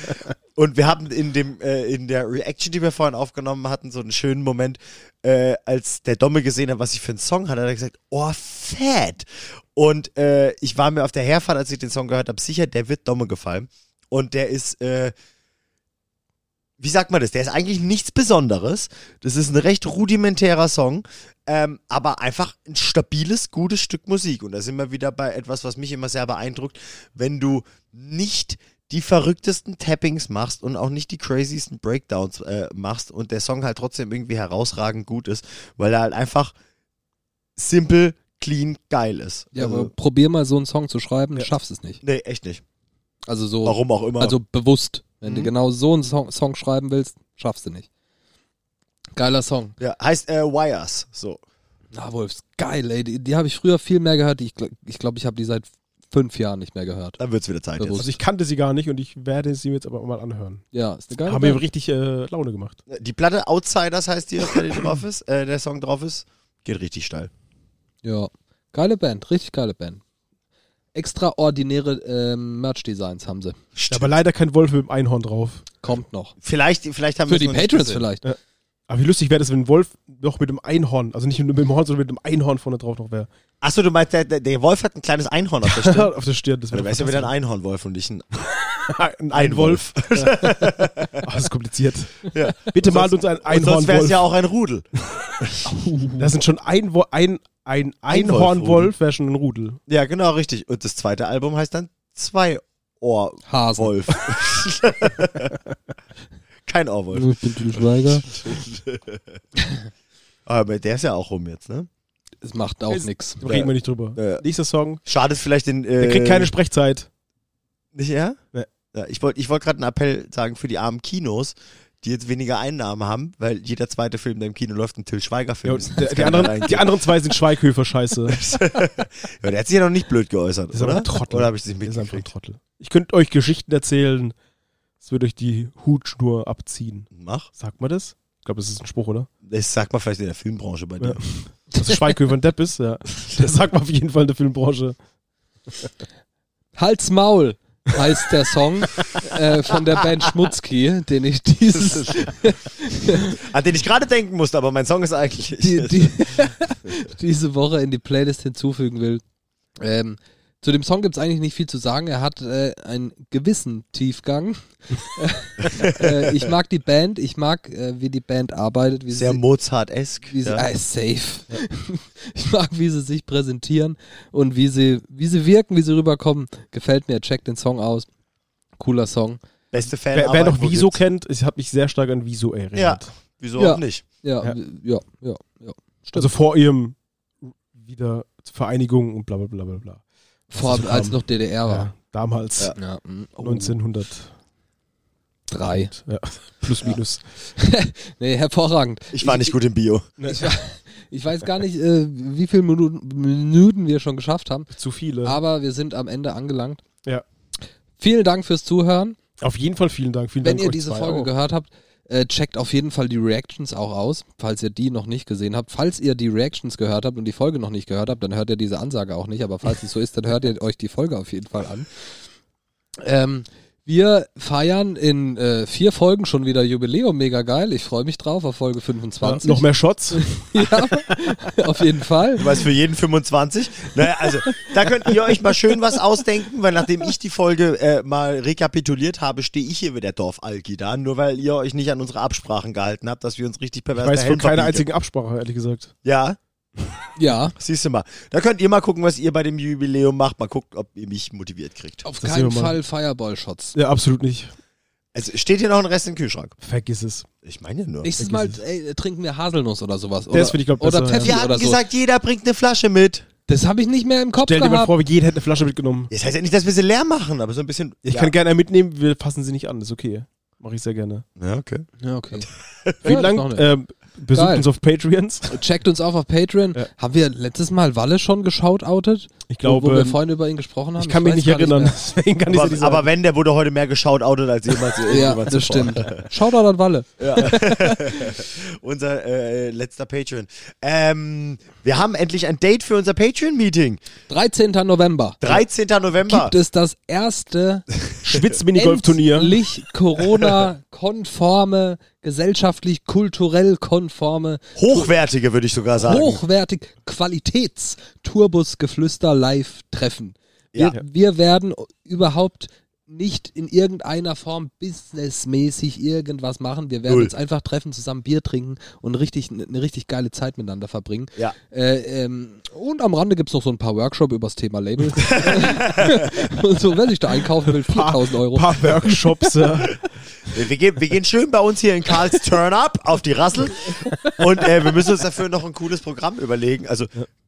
Und wir haben in dem äh, in der Reaction, die wir vorhin aufgenommen hatten, so einen schönen Moment, äh, als der Domme gesehen hat, was ich für einen Song hatte, hat er gesagt, oh, fett. Und äh, ich war mir auf der Herfahrt, als ich den Song gehört habe, sicher, der wird Domme gefallen. Und der ist, äh, wie sagt man das? Der ist eigentlich nichts Besonderes. Das ist ein recht rudimentärer Song, ähm, aber einfach ein stabiles, gutes Stück Musik. Und da sind wir wieder bei etwas, was mich immer sehr beeindruckt, wenn du nicht die verrücktesten Tappings machst und auch nicht die craziesten Breakdowns äh, machst und der Song halt trotzdem irgendwie herausragend gut ist, weil er halt einfach simpel, clean, geil ist. Ja, also, aber probier mal so einen Song zu schreiben, Ja. schaffst es nicht. nee, echt nicht. Also so, Warum auch immer. also bewusst. Wenn du Mhm. genau so einen Song, Song schreiben willst, schaffst du nicht. Geiler Song. ja, heißt äh, Wires. So. Na, Wolfs, geil, ey. Die, die habe ich früher viel mehr gehört. Ich glaube, ich, glaub, ich habe die seit fünf Jahren nicht mehr gehört. Dann wird's wieder Zeit Bewusst. Also ich kannte sie gar nicht und ich werde sie jetzt aber mal anhören. Ja, ist eine geile Haben mir richtig äh, Laune gemacht. jetzt. Die Platte Outsiders heißt die, die drauf ist, äh, der Song drauf ist. Geht richtig steil. Ja, geile Band, richtig geile Band. Extraordinäre ähm, Merch-Designs haben sie. Aber leider kein Wolf mit dem Einhorn drauf. Kommt noch. Vielleicht, vielleicht haben Für wir die Patrons vielleicht. Ja. Aber wie lustig wäre das, wenn ein Wolf noch mit dem Einhorn, also nicht mit dem Horn, sondern mit dem Einhorn vorne drauf noch wäre. Achso, du meinst, der, der, Wolf hat ein kleines Einhorn auf der Stirn. auf der Stirn. Das Ja, wäre du wärst ja wieder ein Einhornwolf und nicht ein ein Einwolf. Ach, das ist kompliziert. Ja. Bitte malt uns ein Und sonst wäre es Einhornwolf. ja auch ein Rudel. Das sind schon ein, ein, ein. Einhornwolf, wäre schon ein Rudel. Ja, genau, richtig. Und das zweite Album heißt dann Zwei Hasen. Kein Ohrwolf. Ich bin Til Schweiger. Aber der ist ja auch rum jetzt, ne? Es macht auch nichts. Reden wir nicht drüber. Ja. Nächster Song. Schadet vielleicht den. Äh, Der kriegt keine Sprechzeit. Nicht er? Nee. Ja, ich wollte ich wollt gerade einen Appell sagen für die armen Kinos, die jetzt weniger Einnahmen haben, weil jeder zweite Film, der im Kino läuft, ein Till Schweiger-Film Ja, ist. die, anderen, die anderen zwei sind Schweighöfer-Scheiße. ja, der hat sich ja noch nicht blöd geäußert, ist aber oder? ein Trottel. Oder habe ich das nicht Der ist einfach ein mitgekriegt? Trottel. Ich könnte euch Geschichten erzählen. Es wird euch die Hutschnur abziehen. Mach. Sagt man das? Ich glaube, das ist ein Spruch, oder? Das sagt man vielleicht in der Filmbranche bei dir. Ja. Dass Schweighöfer ein Depp ist, ja. Das sagt man auf jeden Fall in der Filmbranche. Hals Maul heißt der Song äh, von der Band Schmutzki, den ich dieses An den ich gerade denken musste, aber mein Song ist eigentlich. die, die, diese Woche in die Playlist hinzufügen will. Ähm, zu dem Song gibt es eigentlich nicht viel zu sagen. Er hat äh, einen gewissen Tiefgang. äh, ich mag die Band, ich mag, äh, wie die Band arbeitet, wie Sehr Mozart-esk. wie sie ja. ah, safe. ich mag, wie sie sich präsentieren und wie sie, wie sie wirken, wie sie rüberkommen. Gefällt mir. Checkt den Song aus. Cooler Song. Beste Fan. Wer, wer noch Wieso kennt, ich habe mich sehr stark an Wieso erinnert. Ja. Wieso Ja. auch nicht? Ja, Ja. ja, ja, ja. ja. Also vor ihrem wieder Vereinigung und bla bla bla bla bla. Vor, so als kam. noch DDR war. Ja, damals. Ja. Ja. mm, oh. 1903. Drei. Ja. Plus minus. Nee, hervorragend. Ich war nicht gut im Bio. Ich, ich weiß gar nicht, äh, wie viele Minuten, Minuten wir schon geschafft haben, Zu viele. aber wir sind am Ende angelangt. Ja. Vielen Dank fürs Zuhören. Auf jeden Fall vielen Dank. Vielen Wenn Dank ihr diese Folge auch. gehört habt, äh, checkt auf jeden Fall die Reactions auch aus, falls ihr die noch nicht gesehen habt. Falls ihr die Reactions gehört habt und die Folge noch nicht gehört habt, dann hört ihr diese Ansage auch nicht, aber falls es so ist, dann hört ihr euch die Folge auf jeden Fall an. Ähm, wir feiern in äh, vier Folgen schon wieder Jubiläum, mega geil. Ich freue mich drauf auf Folge Ja, 25. noch mehr Shots. ja, auf jeden Fall. Du weißt, für jeden 25. Naja, also, da könnt ihr euch mal schön was ausdenken, weil nachdem ich die Folge äh, mal rekapituliert habe, stehe ich hier wie der Dorf-Alki da, nur weil ihr euch nicht an unsere Absprachen gehalten habt, dass wir uns richtig Ich pervers weiß der von keiner einzigen Absprache, ehrlich gesagt. Ja, Ja, siehst du mal. Da könnt ihr mal gucken, was ihr bei dem Jubiläum macht. Mal gucken, ob ihr mich motiviert kriegt. auf Das keinen wir mal. Fall Fireball-Shots. Ja, absolut nicht. Es steht hier noch ein Rest im Kühlschrank. Vergiss es. Ich meine ja nur. Nächstes Mal ey, trinken wir Haselnuss oder sowas. Das Oder, finde ich, glaub, oder besser, Pfeffi Wir oder haben so. gesagt, jeder bringt eine Flasche mit. Das habe ich nicht mehr im Kopf Stell dir mal gehabt. vor, jeder hätte eine Flasche mitgenommen. Das heißt ja nicht, dass wir sie leer machen, aber so ein bisschen. Ich ja. kann gerne mitnehmen, wir fassen sie nicht an, ist okay. Mache ich sehr gerne. Ja, okay. ja, okay. Vielen Ja, nicht. Ähm, besucht Geil. uns auf Patreons. Checkt uns auf auf Patreon. Ja. Haben wir letztes Mal Walle schon geschautoutet? Ich Wo, wo glaube, wir vorhin über ihn gesprochen haben? ich kann mich weiß nicht erinnern. kann ich Aber, nicht aber wenn, der wurde heute mehr geschautoutet als jemals. Ja, das zuvor. stimmt. Shoutout an Walle. Ja. unser äh, letzter Patreon. Ähm, wir haben endlich ein Date für unser Patreon-Meeting. 13. November 13. November. gibt es das erste Schwitz-Minigolf-Turnier. endlich Corona-konforme, gesellschaftlich, kulturell konforme, Hochwertige, würde ich sogar sagen. hochwertig Qualitäts-Turbus-Geflüster live treffen. Wir, Ja. wir werden überhaupt nicht in irgendeiner Form businessmäßig irgendwas machen. Wir werden Null. uns einfach treffen, zusammen Bier trinken und richtig, eine richtig geile Zeit miteinander verbringen. Ja. Äh, ähm, und am Rande gibt es noch so ein paar Workshops über das Thema Label. und so, wer sich da einkaufen will, 4000 Euro. Ein paar Workshops. ja. Wir, wir, gehen, wir gehen schön bei uns hier in Karls Turn Up auf die Rassel. Und äh, wir müssen uns dafür noch ein cooles Programm überlegen. Also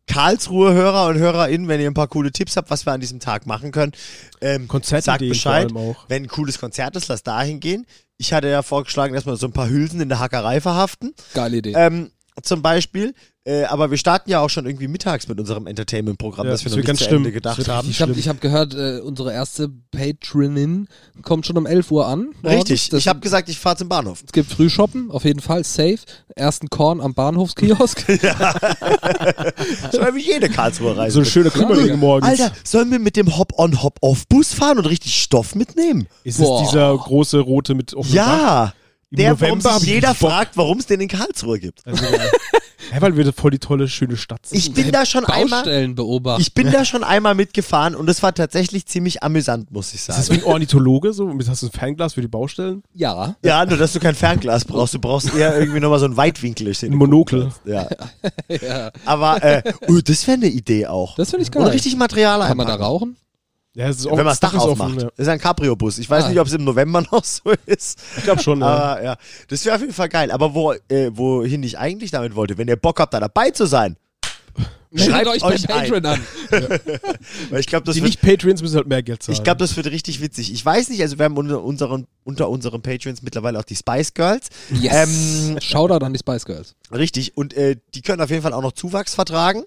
Karlsruhe-Hörer und HörerInnen, wenn ihr ein paar coole Tipps habt, was wir an diesem Tag machen können, ähm, Konzertideen sagt Bescheid. Wenn ein cooles Konzert ist, lass dahin gehen. Ich hatte ja vorgeschlagen, dass wir so ein paar Hülsen in der Hackerei verhaften. Geile Idee. Ähm, zum Beispiel. Äh, aber wir starten ja auch schon irgendwie mittags mit unserem Entertainment-Programm, Ja, das wir noch nicht ganz zu schlimm. Ende gedacht haben. Ich habe ich hab gehört, äh, unsere erste Patronin kommt schon um 11 Uhr an. morgens. Richtig. Das, ich habe gesagt, ich fahre zum Bahnhof. es gibt Frühshoppen, auf jeden Fall, safe. Ersten Korn am Bahnhofskiosk. Soll wie jede Karlsruhe Reise. So eine schöne Kümmerlinge morgens. Alter, sollen wir mit dem Hop-on-Hop-off-Bus fahren und richtig Stoff mitnehmen? Ist es Boah. dieser große rote mit offenem Dach? Im Der, warum November hab sich ich jeder Bock. fragt, warum es den in Karlsruhe gibt. Also, ja. ja, weil wir voll die tolle, schöne Stadt sind. Ich bin da schon einmal, beobachten. ich bin da schon einmal mitgefahren und es war tatsächlich ziemlich amüsant, muss ich das ist sagen. wie ein Ornithologe, so. Hast du ein Fernglas für die Baustellen? ja. Ja, nur dass du kein Fernglas brauchst. Du brauchst eher irgendwie nochmal so ein Weitwinkel. Ein Monokel. Ja. ja. Aber, äh, uh, das wäre eine Idee auch. Das finde ich Und geil. richtig Material Kann man da einpacken. rauchen? Ja, es ist Wenn man das Dach aufmacht. ja. Ist ein Cabrio-Bus. Ich weiß Ah. nicht, ob es im November noch so ist. Ich glaube schon. Aber ja, das wäre auf jeden Fall geil. Aber wo, äh, wohin ich eigentlich damit wollte, wenn ihr Bock habt, da dabei zu sein, schreibt euch euch bei ein. Patreon an. Weil ich glaube, das Die wird nicht Patreons müssen halt mehr Geld zahlen. Ich glaube, das wird richtig witzig. Ich weiß nicht, also wir haben unter unseren, unter unseren Patreons mittlerweile auch die Spice Girls. Yes. Ähm, Shoutout an die Spice Girls. Richtig. Und äh, die können auf jeden Fall auch noch Zuwachs vertragen.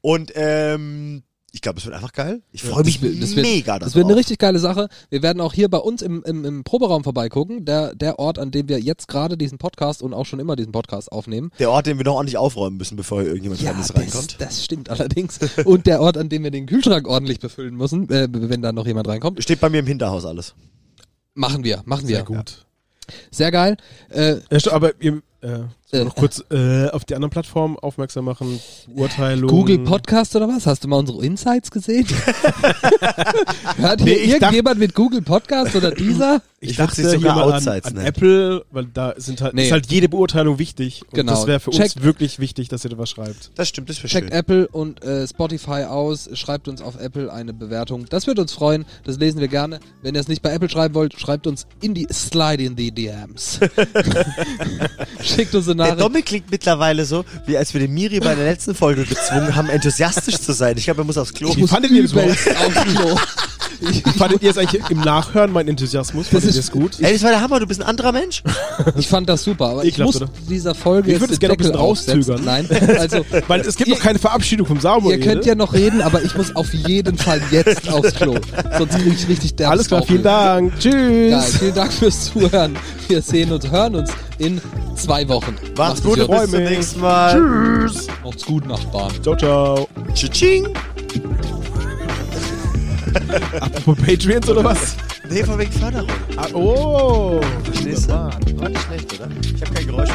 Und ähm, ich glaube, es wird einfach geil. Ich freue mich Das wird- das wird- mega Das wird eine darauf. richtig geile Sache. Wir werden auch hier bei uns im, im, im Proberaum vorbeigucken. Der, der Ort, an dem wir jetzt gerade diesen Podcast und auch schon immer diesen Podcast aufnehmen. Der Ort, den wir noch ordentlich aufräumen müssen, bevor hier irgendjemand Fremdes das, reinkommt. das stimmt allerdings. Und der Ort, an dem wir den Kühlschrank ordentlich befüllen müssen, äh, wenn da noch jemand reinkommt. Steht bei mir im Hinterhaus alles. Machen wir, machen wir. Sehr gut. Sehr geil. Äh, Ja, aber ihr, Äh, noch kurz äh, auf die anderen Plattformen aufmerksam machen. Urteilung. Google Podcast oder was? Hast du mal unsere Insights gesehen? Hört hier Nee, ich irgendjemand mit Google Podcast oder dieser? Ich, Ich dachte sie sogar hier mal Outsides an, an nennen. Apple, weil da sind halt, Nee. ist halt jede Beurteilung wichtig. Und Genau. das wäre für Checkt- uns wirklich wichtig, dass ihr da was schreibt. Das stimmt, das wäre Checkt schön. Apple und äh, Spotify aus, schreibt uns auf Apple eine Bewertung. Das wird uns freuen, das lesen wir gerne. Wenn ihr es nicht bei Apple schreiben wollt, schreibt uns in die Slide in die DMs. Schickt uns eine Der. Dominik klingt mittlerweile so, wie als wir den Miri bei der letzten Folge gezwungen haben, enthusiastisch zu sein. Ich glaube, er muss aufs Klo. Ich muss das übelst aufs Klo. Wie fandet ihr es eigentlich im Nachhören, mein Enthusiasmus? Fandet ist- ihr es gut? Ey, das war der Hammer, du bist ein anderer Mensch. Ich fand das super, aber ich Ekelhaft, muss oder? dieser Folge Ich jetzt würde es gerne ein bisschen rauszögern. Nein, also Weil es gibt Ihr- noch keine Verabschiedung vom Samuel. ihr könnt ja noch reden, aber ich muss auf jeden Fall jetzt aufs Klo. Sonst kriege ich richtig derbes Alles klar, vielen. Dank. Tschüss. Geil, vielen Dank fürs Zuhören. Wir sehen uns, hören uns in zwei Wochen. Macht's gut, gut. bis zum mich. nächsten Mal. Tschüss. Macht's gut, Nachbarn. Ciao, ciao. Tsching. Apropos Patreons oder was? Nee, von wegen Förderung. Ah, oh. Verstehst du? War nicht schlecht, oder? Ich habe kein Geräusch.